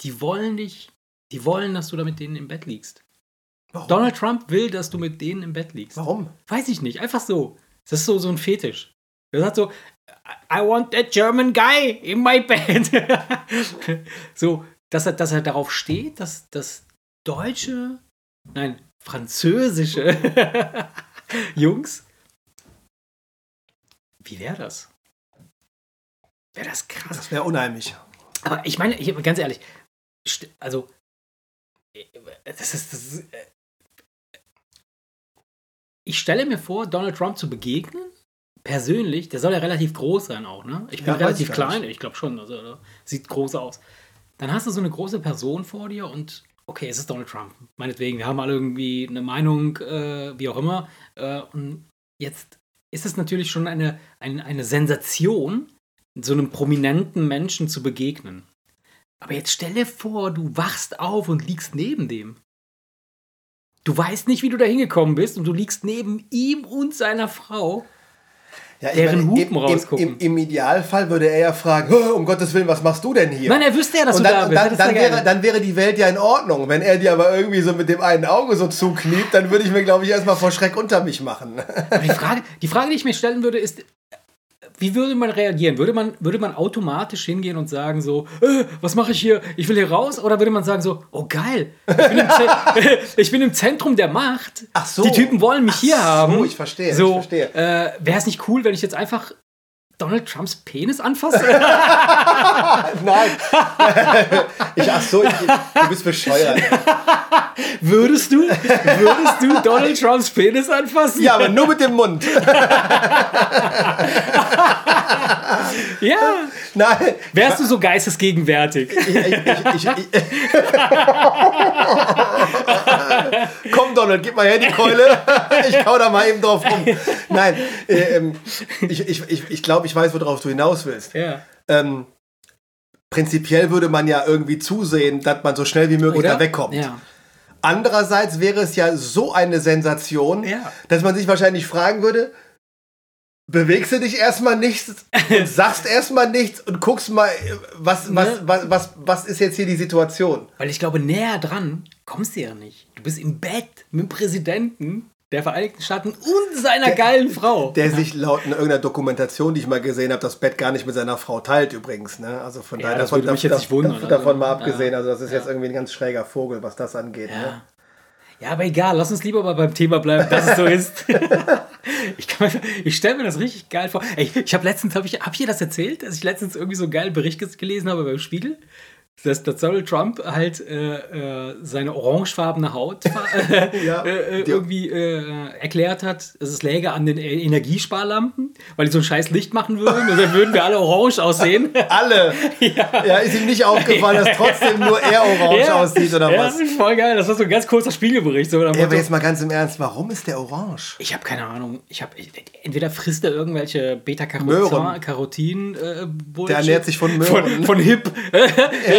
B: die wollen dich, die wollen, dass du da mit denen im Bett liegst.
A: Warum?
B: Donald Trump will, dass du mit denen im Bett liegst.
A: Warum?
B: Weiß ich nicht, einfach so. Das ist so, so ein Fetisch. Er sagt so, I want that German guy in my bed. so, dass er, dass er darauf steht, dass, dass deutsche, nein, französische Jungs. Wie wäre das? Wäre das krass.
A: Das wäre unheimlich.
B: Aber ich meine, ich, ganz ehrlich, also, äh, das ist, das ist äh, ich stelle mir vor, Donald Trump zu begegnen, persönlich, der soll ja relativ groß sein auch, ne? Ich bin
A: Ja,
B: relativ
A: ich
B: klein, ich glaube schon, also sieht groß aus. Dann hast du so eine große Person vor dir und okay, es ist Donald Trump. Meinetwegen, wir haben alle irgendwie eine Meinung, äh, wie auch immer. Äh, und jetzt ist es natürlich schon eine, eine, eine Sensation, so einem prominenten Menschen zu begegnen. Aber jetzt stell dir vor, du wachst auf und liegst neben dem. Du weißt nicht, wie du da hingekommen bist und du liegst neben ihm und seiner Frau.
A: Ja,
B: Deren Hupen
A: im,
B: rausgucken.
A: Im, im, Im Idealfall würde er ja fragen, "Hö, um Gottes Willen, was machst du denn hier?
B: Nein, er wüsste ja, dass
A: und
B: du
A: dann,
B: da
A: und
B: bist.
A: dann, dann, wäre, dann wäre die Welt ja in Ordnung. Wenn er dir aber irgendwie so mit dem einen Auge so zukniept, dann würde ich mir, glaube ich, erstmal vor Schreck unter mich machen.
B: Aber die, Frage, die Frage, die ich mir stellen würde, ist, wie würde man reagieren? Würde man, würde man automatisch hingehen und sagen so, äh, was mache ich hier? Ich will hier raus? Oder würde man sagen so, oh geil, ich bin im, Ze ich bin im Zentrum der Macht.
A: Ach so.
B: Die Typen wollen mich
A: Ach
B: hier
A: so,
B: haben.
A: ich verstehe, ich
B: So,
A: verstehe.
B: Äh, Wäre es nicht cool, wenn ich jetzt einfach Donald Trumps Penis anfasse?
A: Nein. ich, ach so, ich, du bist bescheuert.
B: würdest du? Würdest du Donald Trumps Penis anfassen?
A: Ja, aber nur mit dem Mund.
B: Ja.
A: Nein.
B: Wärst du so geistesgegenwärtig?
A: Ich, ich, ich, ich, Komm, Donald, gib mal her die Keule. ich kau da mal eben drauf rum. Nein, äh, ähm, ich, ich, ich, ich glaube, ich weiß, worauf du hinaus willst.
B: Ja.
A: Ähm, prinzipiell würde man ja irgendwie zusehen, dass man so schnell wie möglich
B: Oder?
A: da wegkommt.
B: Ja.
A: Andererseits wäre es ja so eine Sensation,
B: Ja.
A: dass man sich wahrscheinlich fragen würde, bewegst du dich erstmal nichts und sagst erstmal nichts und guckst mal, was, was,
B: Ne?
A: was, was, was ist jetzt hier die Situation?
B: Weil ich glaube, näher dran kommst du ja nicht. Du bist im Bett mit dem Präsidenten der Vereinigten Staaten und seiner geilen Frau.
A: Der sich laut irgendeiner Dokumentation, die ich mal gesehen habe, das Bett gar nicht mit seiner Frau teilt übrigens. Ne? Also von
B: Ja,
A: daher,
B: das
A: davon,
B: würde mich jetzt nicht wundern,
A: davon, davon mal
B: also,
A: abgesehen.
B: ja.
A: Also das ist
B: Ja.
A: jetzt irgendwie ein ganz schräger Vogel, was das angeht. Ne?
B: Ja. Aber egal, lass uns lieber mal beim Thema bleiben, dass es so ist. ich ich stelle mir das richtig geil vor. Ey, ich habe letztens, habe ich, hab ich dir das erzählt, dass ich letztens irgendwie so einen geilen Bericht gelesen habe beim Spiegel? Dass, dass Donald Trump halt äh, äh, seine orangefarbene Haut äh,
A: Ja.
B: äh, irgendwie äh, erklärt hat, es läge an den äh, Energiesparlampen, weil die so ein scheiß Licht machen würden und dann würden wir alle orange aussehen.
A: Alle! ja. ist ihm nicht aufgefallen, dass trotzdem nur er orange aussieht oder
B: ja,
A: was?
B: voll geil. Das war so ein ganz kurzer Spiegelbericht. So,
A: Ja, aber jetzt mal ganz im Ernst, warum ist der orange?
B: Ich habe keine Ahnung. Ich habe entweder frisst er irgendwelche. Beta-Carotin äh, Bullshit.
A: Der ernährt sich von Möhren.
B: Von, von Hip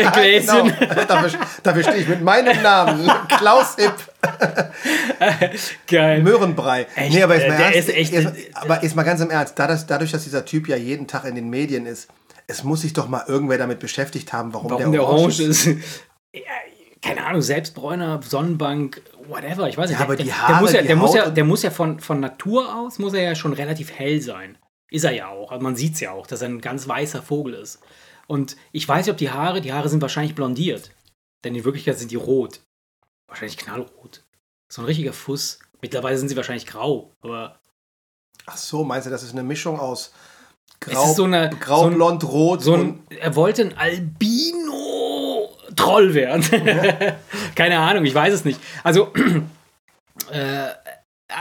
B: äh, Gläschen.
A: Genau. dafür, dafür stehe ich mit meinem Namen. Klaus Hipp.
B: Geil.
A: Möhrenbrei.
B: Echt?
A: Nee, aber jetzt mal,
B: Der
A: ernst,
B: ist echt-
A: jetzt, aber jetzt mal ganz im Ernst, da dadurch, dass dieser Typ ja jeden Tag in den Medien ist, es muss sich doch mal irgendwer damit beschäftigt haben, warum,
B: Warum der orange ist. Ja, keine Ahnung, Selbstbräuner, Sonnenbank, whatever. Ich weiß nicht.
A: Ja, aber
B: der,
A: die
B: der,
A: Haare,
B: muss ja, der, muss ja, der muss ja von, von Natur aus, muss er ja schon relativ hell sein. Ist er ja auch. Also man sieht es ja auch, dass er ein ganz weißer Vogel ist. Und ich weiß nicht, ob die Haare, die Haare sind wahrscheinlich blondiert. Denn in Wirklichkeit sind die rot. Wahrscheinlich knallrot. So ein richtiger Fuß. Mittlerweile sind sie wahrscheinlich grau. Aber
A: Ach so, meinst du, das ist eine Mischung aus Grau,
B: so eine.
A: Grau
B: so ein,
A: Blond, Rot
B: so ein, er wollte ein Albino-Troll werden. Keine Ahnung, ich weiß es nicht. Also, äh,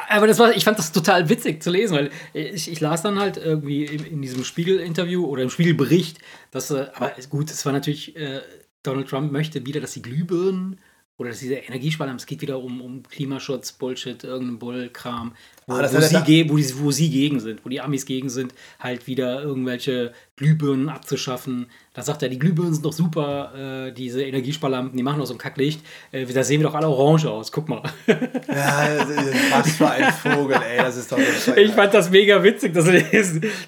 B: aber das war, ich fand das total witzig zu lesen, weil ich, ich las dann halt irgendwie in, in diesem Spiegel-Interview oder im Spiegelbericht, dass, äh, aber gut, es war natürlich, äh, Donald Trump möchte wieder, dass die Glühbirnen oder dass dieser Energiesparlampen, es geht wieder um, um Klimaschutz, Bullshit, irgendein Bullkram, wo,
A: Ah,
B: wo, sie ge- wo, die, wo sie gegen sind, wo die Amis gegen sind, halt wieder irgendwelche Glühbirnen abzuschaffen. Da sagt er, die Glühbirnen sind doch super, äh, diese Energiesparlampen, die machen doch so ein Kacklicht. Äh, da sehen wir doch alle orange aus, guck mal.
A: ja, was für ein Vogel, ey, das ist doch
B: Ich fand das mega witzig, dass er,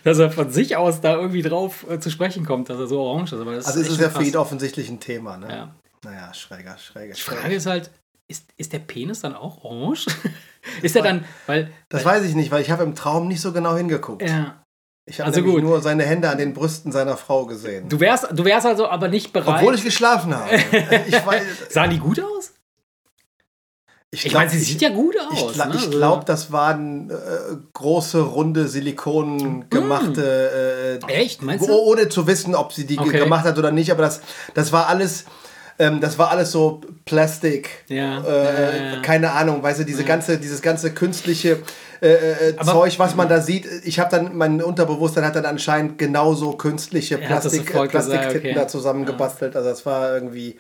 B: dass er von sich aus da irgendwie drauf äh, zu sprechen kommt, dass er so orange ist.
A: Also ist es ja für ihn offensichtlich ein Thema, ne?
B: Ja.
A: Naja, schräger, schräger,
B: Die
A: schräger.
B: Frage ist halt, ist, ist der Penis dann auch orange? ist er dann, weil,
A: Das weiß ich nicht, weil ich habe im Traum nicht so genau hingeguckt.
B: ja,
A: Ich habe
B: Also gut.
A: nur seine Hände an den Brüsten seiner Frau gesehen.
B: du wärst, du wärst also aber nicht bereit.
A: Obwohl ich geschlafen habe. Ich, weiß,
B: Sahen die gut aus?
A: ich,
B: Ich
A: glaub,
B: meine, sie sieht ja gut aus.
A: Ich,
B: ne?
A: ich
B: Also-
A: glaube, das waren äh, große, runde, Silikon gemachte. Äh,
B: Echt? Meinst du?
A: ohne zu wissen, ob sie die
B: Okay.
A: gemacht hat oder nicht, aber das, das war alles. Ähm, das war alles so Plastik.
B: Ja,
A: Äh. Keine Ahnung, weißt du, diese ganze, dieses ganze künstliche äh, äh,
B: Aber-
A: Zeug, was man da sieht. Ich habe dann, mein Unterbewusstsein hat dann anscheinend genauso künstliche
B: hat
A: Plastik,
B: gesagt,
A: Plastiktitten
B: okay.
A: da zusammengebastelt. Also das war irgendwie.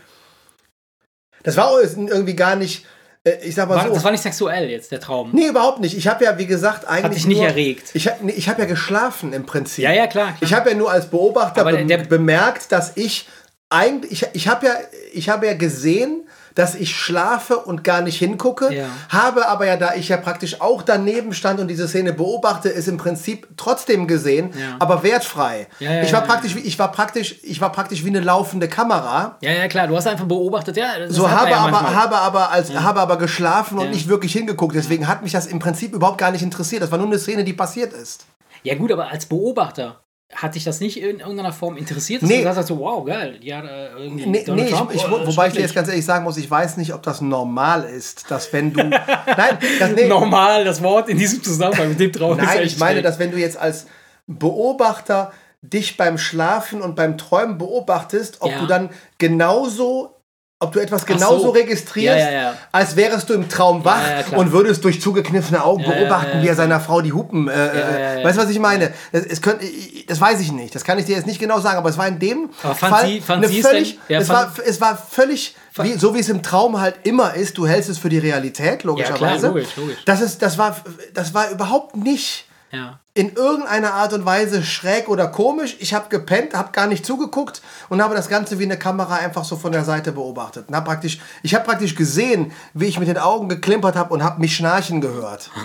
A: Das war irgendwie gar nicht. äh, Ich sag mal
B: War,
A: so.
B: das war nicht sexuell jetzt, der Traum.
A: Nee, überhaupt nicht. Ich habe ja, wie gesagt, eigentlich.
B: dich nicht
A: nur,
B: erregt.
A: Ich habe nee, ich hab ja geschlafen im Prinzip.
B: Ja, ja, klar. klar.
A: Ich habe ja nur als Beobachter be
B: der-
A: bemerkt, dass ich eigentlich. Ich, ich habe ja, ich habe ja gesehen, dass ich schlafe und gar nicht hingucke.
B: Ja.
A: Habe aber ja, da ich ja praktisch auch daneben stand und diese Szene beobachte, ist im Prinzip trotzdem gesehen,
B: Ja.
A: aber wertfrei.
B: Ja,
A: ich war praktisch, wie ich war praktisch, ich war praktisch wie eine laufende Kamera.
B: ja, ja, klar. Du hast einfach beobachtet, ja.
A: So habe aber,
B: manchmal.
A: habe aber als habe aber geschlafen und nicht wirklich hingeguckt. Deswegen hat mich das im Prinzip überhaupt gar nicht interessiert. Das war nur eine Szene, die passiert ist.
B: Ja, gut, aber als Beobachter hat dich das nicht in irgendeiner Form interessiert? Dass
A: Nee.
B: du gesagt hast, so, wow, geil. Ja, äh, irgendwie
A: Nee, nee ich,
B: Trump,
A: ich,
B: oh,
A: wobei ich dir jetzt ganz ehrlich sagen muss, ich weiß nicht, ob das normal ist, dass wenn du. nein, das, nee,
B: Normal, das Wort in diesem Zusammenhang mit dem Traum ist
A: nein ich meine, dass wenn du jetzt als Beobachter dich beim Schlafen und beim Träumen beobachtest, ob
B: Ja.
A: du dann genauso ob du etwas genauso
B: so.
A: registrierst,
B: Ja, ja, ja.
A: als wärest du im Traum wach
B: Ja, ja, klar.
A: und würdest durch zugekniffene Augen
B: Ja, ja,
A: beobachten,
B: ja,
A: wie er
B: ja.
A: seiner Frau die Hupen. Äh,
B: ja,
A: äh,
B: ja.
A: Weißt du, was ich meine? Das, es könnte, das weiß ich nicht. Das kann ich dir jetzt nicht genau sagen, aber es war in dem
B: Aber
A: Fall
B: sie-
A: eine
B: sie es
A: völlig.
B: denn- ja,
A: es, war, es war völlig. Wie, so wie es im Traum halt immer ist, du hältst es für die Realität, logischerweise.
B: logisch, logisch.
A: Das, ist, das, war, das war überhaupt nicht
B: Ja.
A: in irgendeiner Art und Weise schräg oder komisch. Ich habe gepennt, habe gar nicht zugeguckt und habe das Ganze wie eine Kamera einfach so von der Seite beobachtet. Und hab praktisch, ich habe praktisch gesehen, wie ich mit den Augen geklimpert habe und habe mich schnarchen gehört.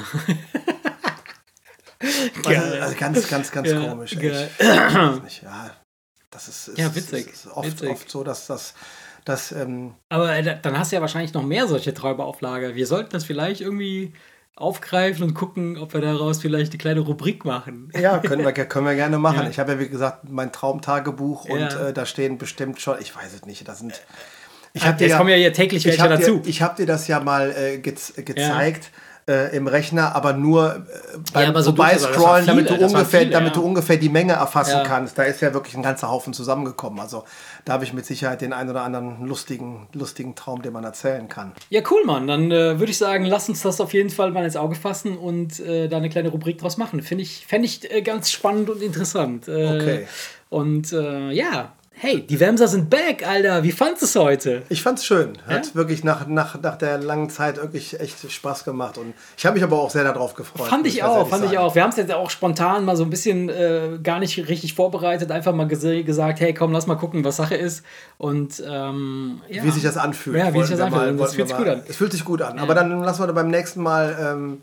A: also, also ganz, ganz, ganz
B: Ja,
A: komisch. ja, das ist, ist,
B: Ja, witzig,
A: ist oft,
B: witzig.
A: oft so, dass das. dass, ähm,
B: Aber äh, da- dann hast du ja wahrscheinlich noch mehr solche Träumerauflage. Wir sollten das vielleicht irgendwie aufgreifen und gucken, ob wir daraus vielleicht eine kleine Rubrik machen.
A: ja, können wir, können wir gerne machen.
B: Ja.
A: Ich habe ja, wie gesagt, mein Traumtagebuch und
B: Ja.
A: äh, da stehen bestimmt schon, ich weiß es nicht, da sind. Ich
B: Ah,
A: hab dir
B: jetzt kommen ja hier täglich
A: ich
B: welche
A: habe
B: dazu.
A: dir, ich hab dir das ja mal äh, gez, gezeigt. Äh, im Rechner, aber nur äh, beim
B: aber so
A: Vorbeiscrollen, damit, du ungefähr,
B: viele,
A: damit
B: ja.
A: du ungefähr die Menge erfassen
B: Ja.
A: kannst. Da ist ja wirklich ein ganzer Haufen zusammengekommen. Also da habe ich mit Sicherheit den einen oder anderen lustigen, lustigen Traum, den man erzählen kann.
B: Ja, cool, Mann. Dann äh, würde ich sagen, lass uns das auf jeden Fall mal ins Auge fassen und äh, da eine kleine Rubrik draus machen. Finde ich, fänd ich äh, ganz spannend und interessant. Äh,
A: Okay.
B: Und äh, ja, hey, die Wemser sind back, Alter. Wie fandest du es heute?
A: Ich fand's schön. Hat
B: Ja?
A: wirklich nach, nach, nach der langen Zeit wirklich echt Spaß gemacht. Und ich habe mich aber auch sehr darauf gefreut.
B: Fand ich auch, fand ich
A: sagen.
B: auch. Wir haben es jetzt auch spontan mal so ein bisschen äh, gar nicht richtig vorbereitet, einfach mal gese- gesagt, hey, komm, lass mal gucken, was Sache ist. Und ähm, ja.
A: Wie sich das anfühlt.
B: Ja, wie sich das anfühlt.
A: mal-
B: das fühlt sich gut an.
A: Es fühlt sich gut an. Aber dann lassen wir beim nächsten Mal, ähm,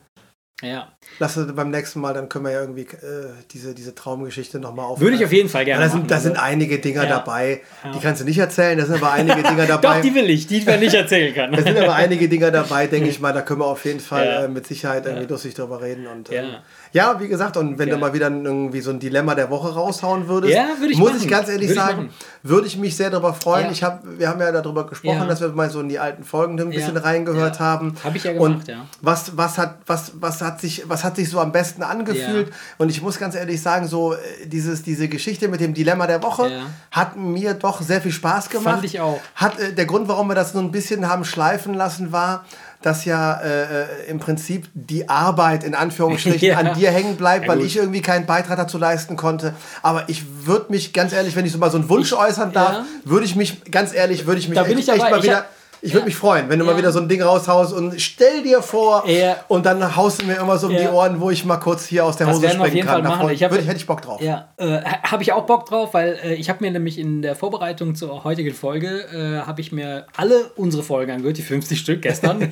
B: ja.
A: lassen wir beim nächsten Mal, dann können wir ja irgendwie äh, diese, diese Traumgeschichte nochmal auf.
B: Würde ich auf jeden Fall gerne
A: Ja, da sind, da sind
B: also.
A: einige Dinger
B: Ja.
A: dabei, die kannst du nicht erzählen. Da sind aber einige Dinger
B: Doch,
A: dabei.
B: die will ich, die man nicht erzählen kann.
A: Da sind aber einige Dinger dabei, denke ich mal, da können wir auf jeden Fall
B: Ja.
A: äh, mit Sicherheit irgendwie lustig drüber reden. Und, ähm,
B: Ja.
A: wie gesagt, und wenn
B: Ja.
A: du mal wieder irgendwie so ein Dilemma der Woche raushauen würdest,
B: Ja, würde ich
A: muss
B: machen.
A: ich ganz ehrlich
B: Würde ich
A: sagen,
B: machen.
A: würde ich mich sehr darüber freuen.
B: Ja.
A: Ich hab, wir haben ja darüber gesprochen, dass wir mal so in die alten Folgen ein bisschen reingehört haben.
B: Hab ich ja
A: und
B: gemacht, ja.
A: Was, was, hat, was, was, hat sich, was hat sich so am besten angefühlt? Und ich muss ganz ehrlich sagen, so äh, dieses, diese Geschichte mit dem Dilemma der Woche hat mir doch sehr viel Spaß gemacht.
B: Fand ich auch.
A: Hat, äh, der Grund, warum wir das so ein bisschen haben schleifen lassen, war, dass ja äh, äh, im Prinzip die Arbeit in Anführungsstrichen
B: Ja.
A: an dir hängen bleibt,
B: Ja,
A: weil ich irgendwie keinen Beitrag dazu leisten konnte. Aber ich würde mich ganz ehrlich, wenn ich so mal so einen Wunsch äußern darf,
B: ja.
A: würde ich mich ganz ehrlich, würde ich mich
B: Da bin
A: echt,
B: ich
A: echt
B: dabei.
A: mal wieder. Ich würde
B: Ja.
A: mich freuen, wenn du
B: Ja.
A: mal wieder so ein Ding raushaust und stell dir vor
B: Ja.
A: und dann haust du mir immer so um die. Ohren, wo ich mal kurz hier aus der
B: Das
A: Hose
B: werden wir auf
A: springen
B: jeden
A: kann.
B: Fall machen. Ich hab-
A: würde hätte ich Bock drauf.
B: Ja, äh, habe ich auch Bock drauf, weil äh, ich habe mir nämlich in der Vorbereitung zur heutigen Folge, äh, habe ich mir alle unsere Folgen angehört, die 50 Stück gestern.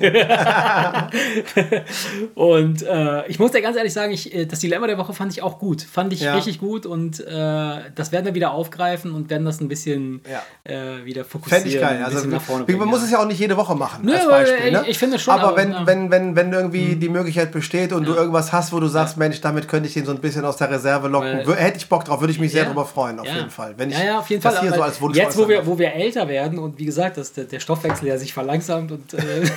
B: und äh, ich muss dir ganz ehrlich sagen, ich, äh, das Dilemma der Woche fand ich auch gut. Fand ich richtig gut und äh, das werden wir wieder aufgreifen und werden das ein bisschen wieder fokussieren.
A: Geil.
B: ein
A: Also,
B: bisschen nach vorne
A: man
B: bringen,
A: muss
B: ja.
A: es ja auch nicht jede Woche machen.
B: Nö,
A: als
B: aber,
A: Beispiel, ne?
B: ich finde schon,
A: Aber,
B: aber,
A: wenn,
B: ja. Mhm.
A: wenn, wenn, wenn irgendwie die Möglichkeit besteht und du irgendwas hast, wo du sagst, Mensch, damit könnte ich den so ein bisschen aus der Reserve locken,
B: Weil-
A: hätte ich Bock drauf, würde ich mich sehr
B: Ja.
A: darüber freuen, auf
B: Ja.
A: jeden Fall. Wenn ich
B: ja, ja, auf jeden
A: das
B: Fall.
A: hier so als Wunsch
B: jetzt, wo wir, wo wir älter werden und wie gesagt, dass der, der Stoffwechsel ja sich verlangsamt und äh,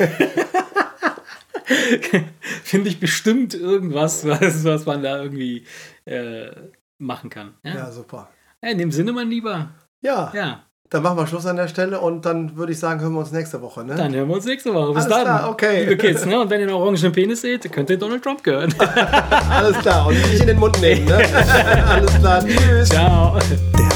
B: finde ich bestimmt irgendwas, was, was man da irgendwie äh, machen kann. Ja?
A: Ja, super.
B: Ja, in dem Sinne, mein Lieber.
A: Ja,
B: Ja,
A: dann machen wir Schluss an der Stelle und dann würde ich sagen, hören wir uns nächste Woche. Ne?
B: dann hören wir uns nächste Woche. Bis
A: Alles
B: dann.
A: klar, okay.
B: Liebe Kids, ne? Und wenn ihr einen orangenen Penis seht, könnt ihr Donald Trump gehören.
A: Alles klar. Und nicht in den Mund nehmen. Ne? Alles klar. Tschüss.
B: Ciao.
C: Der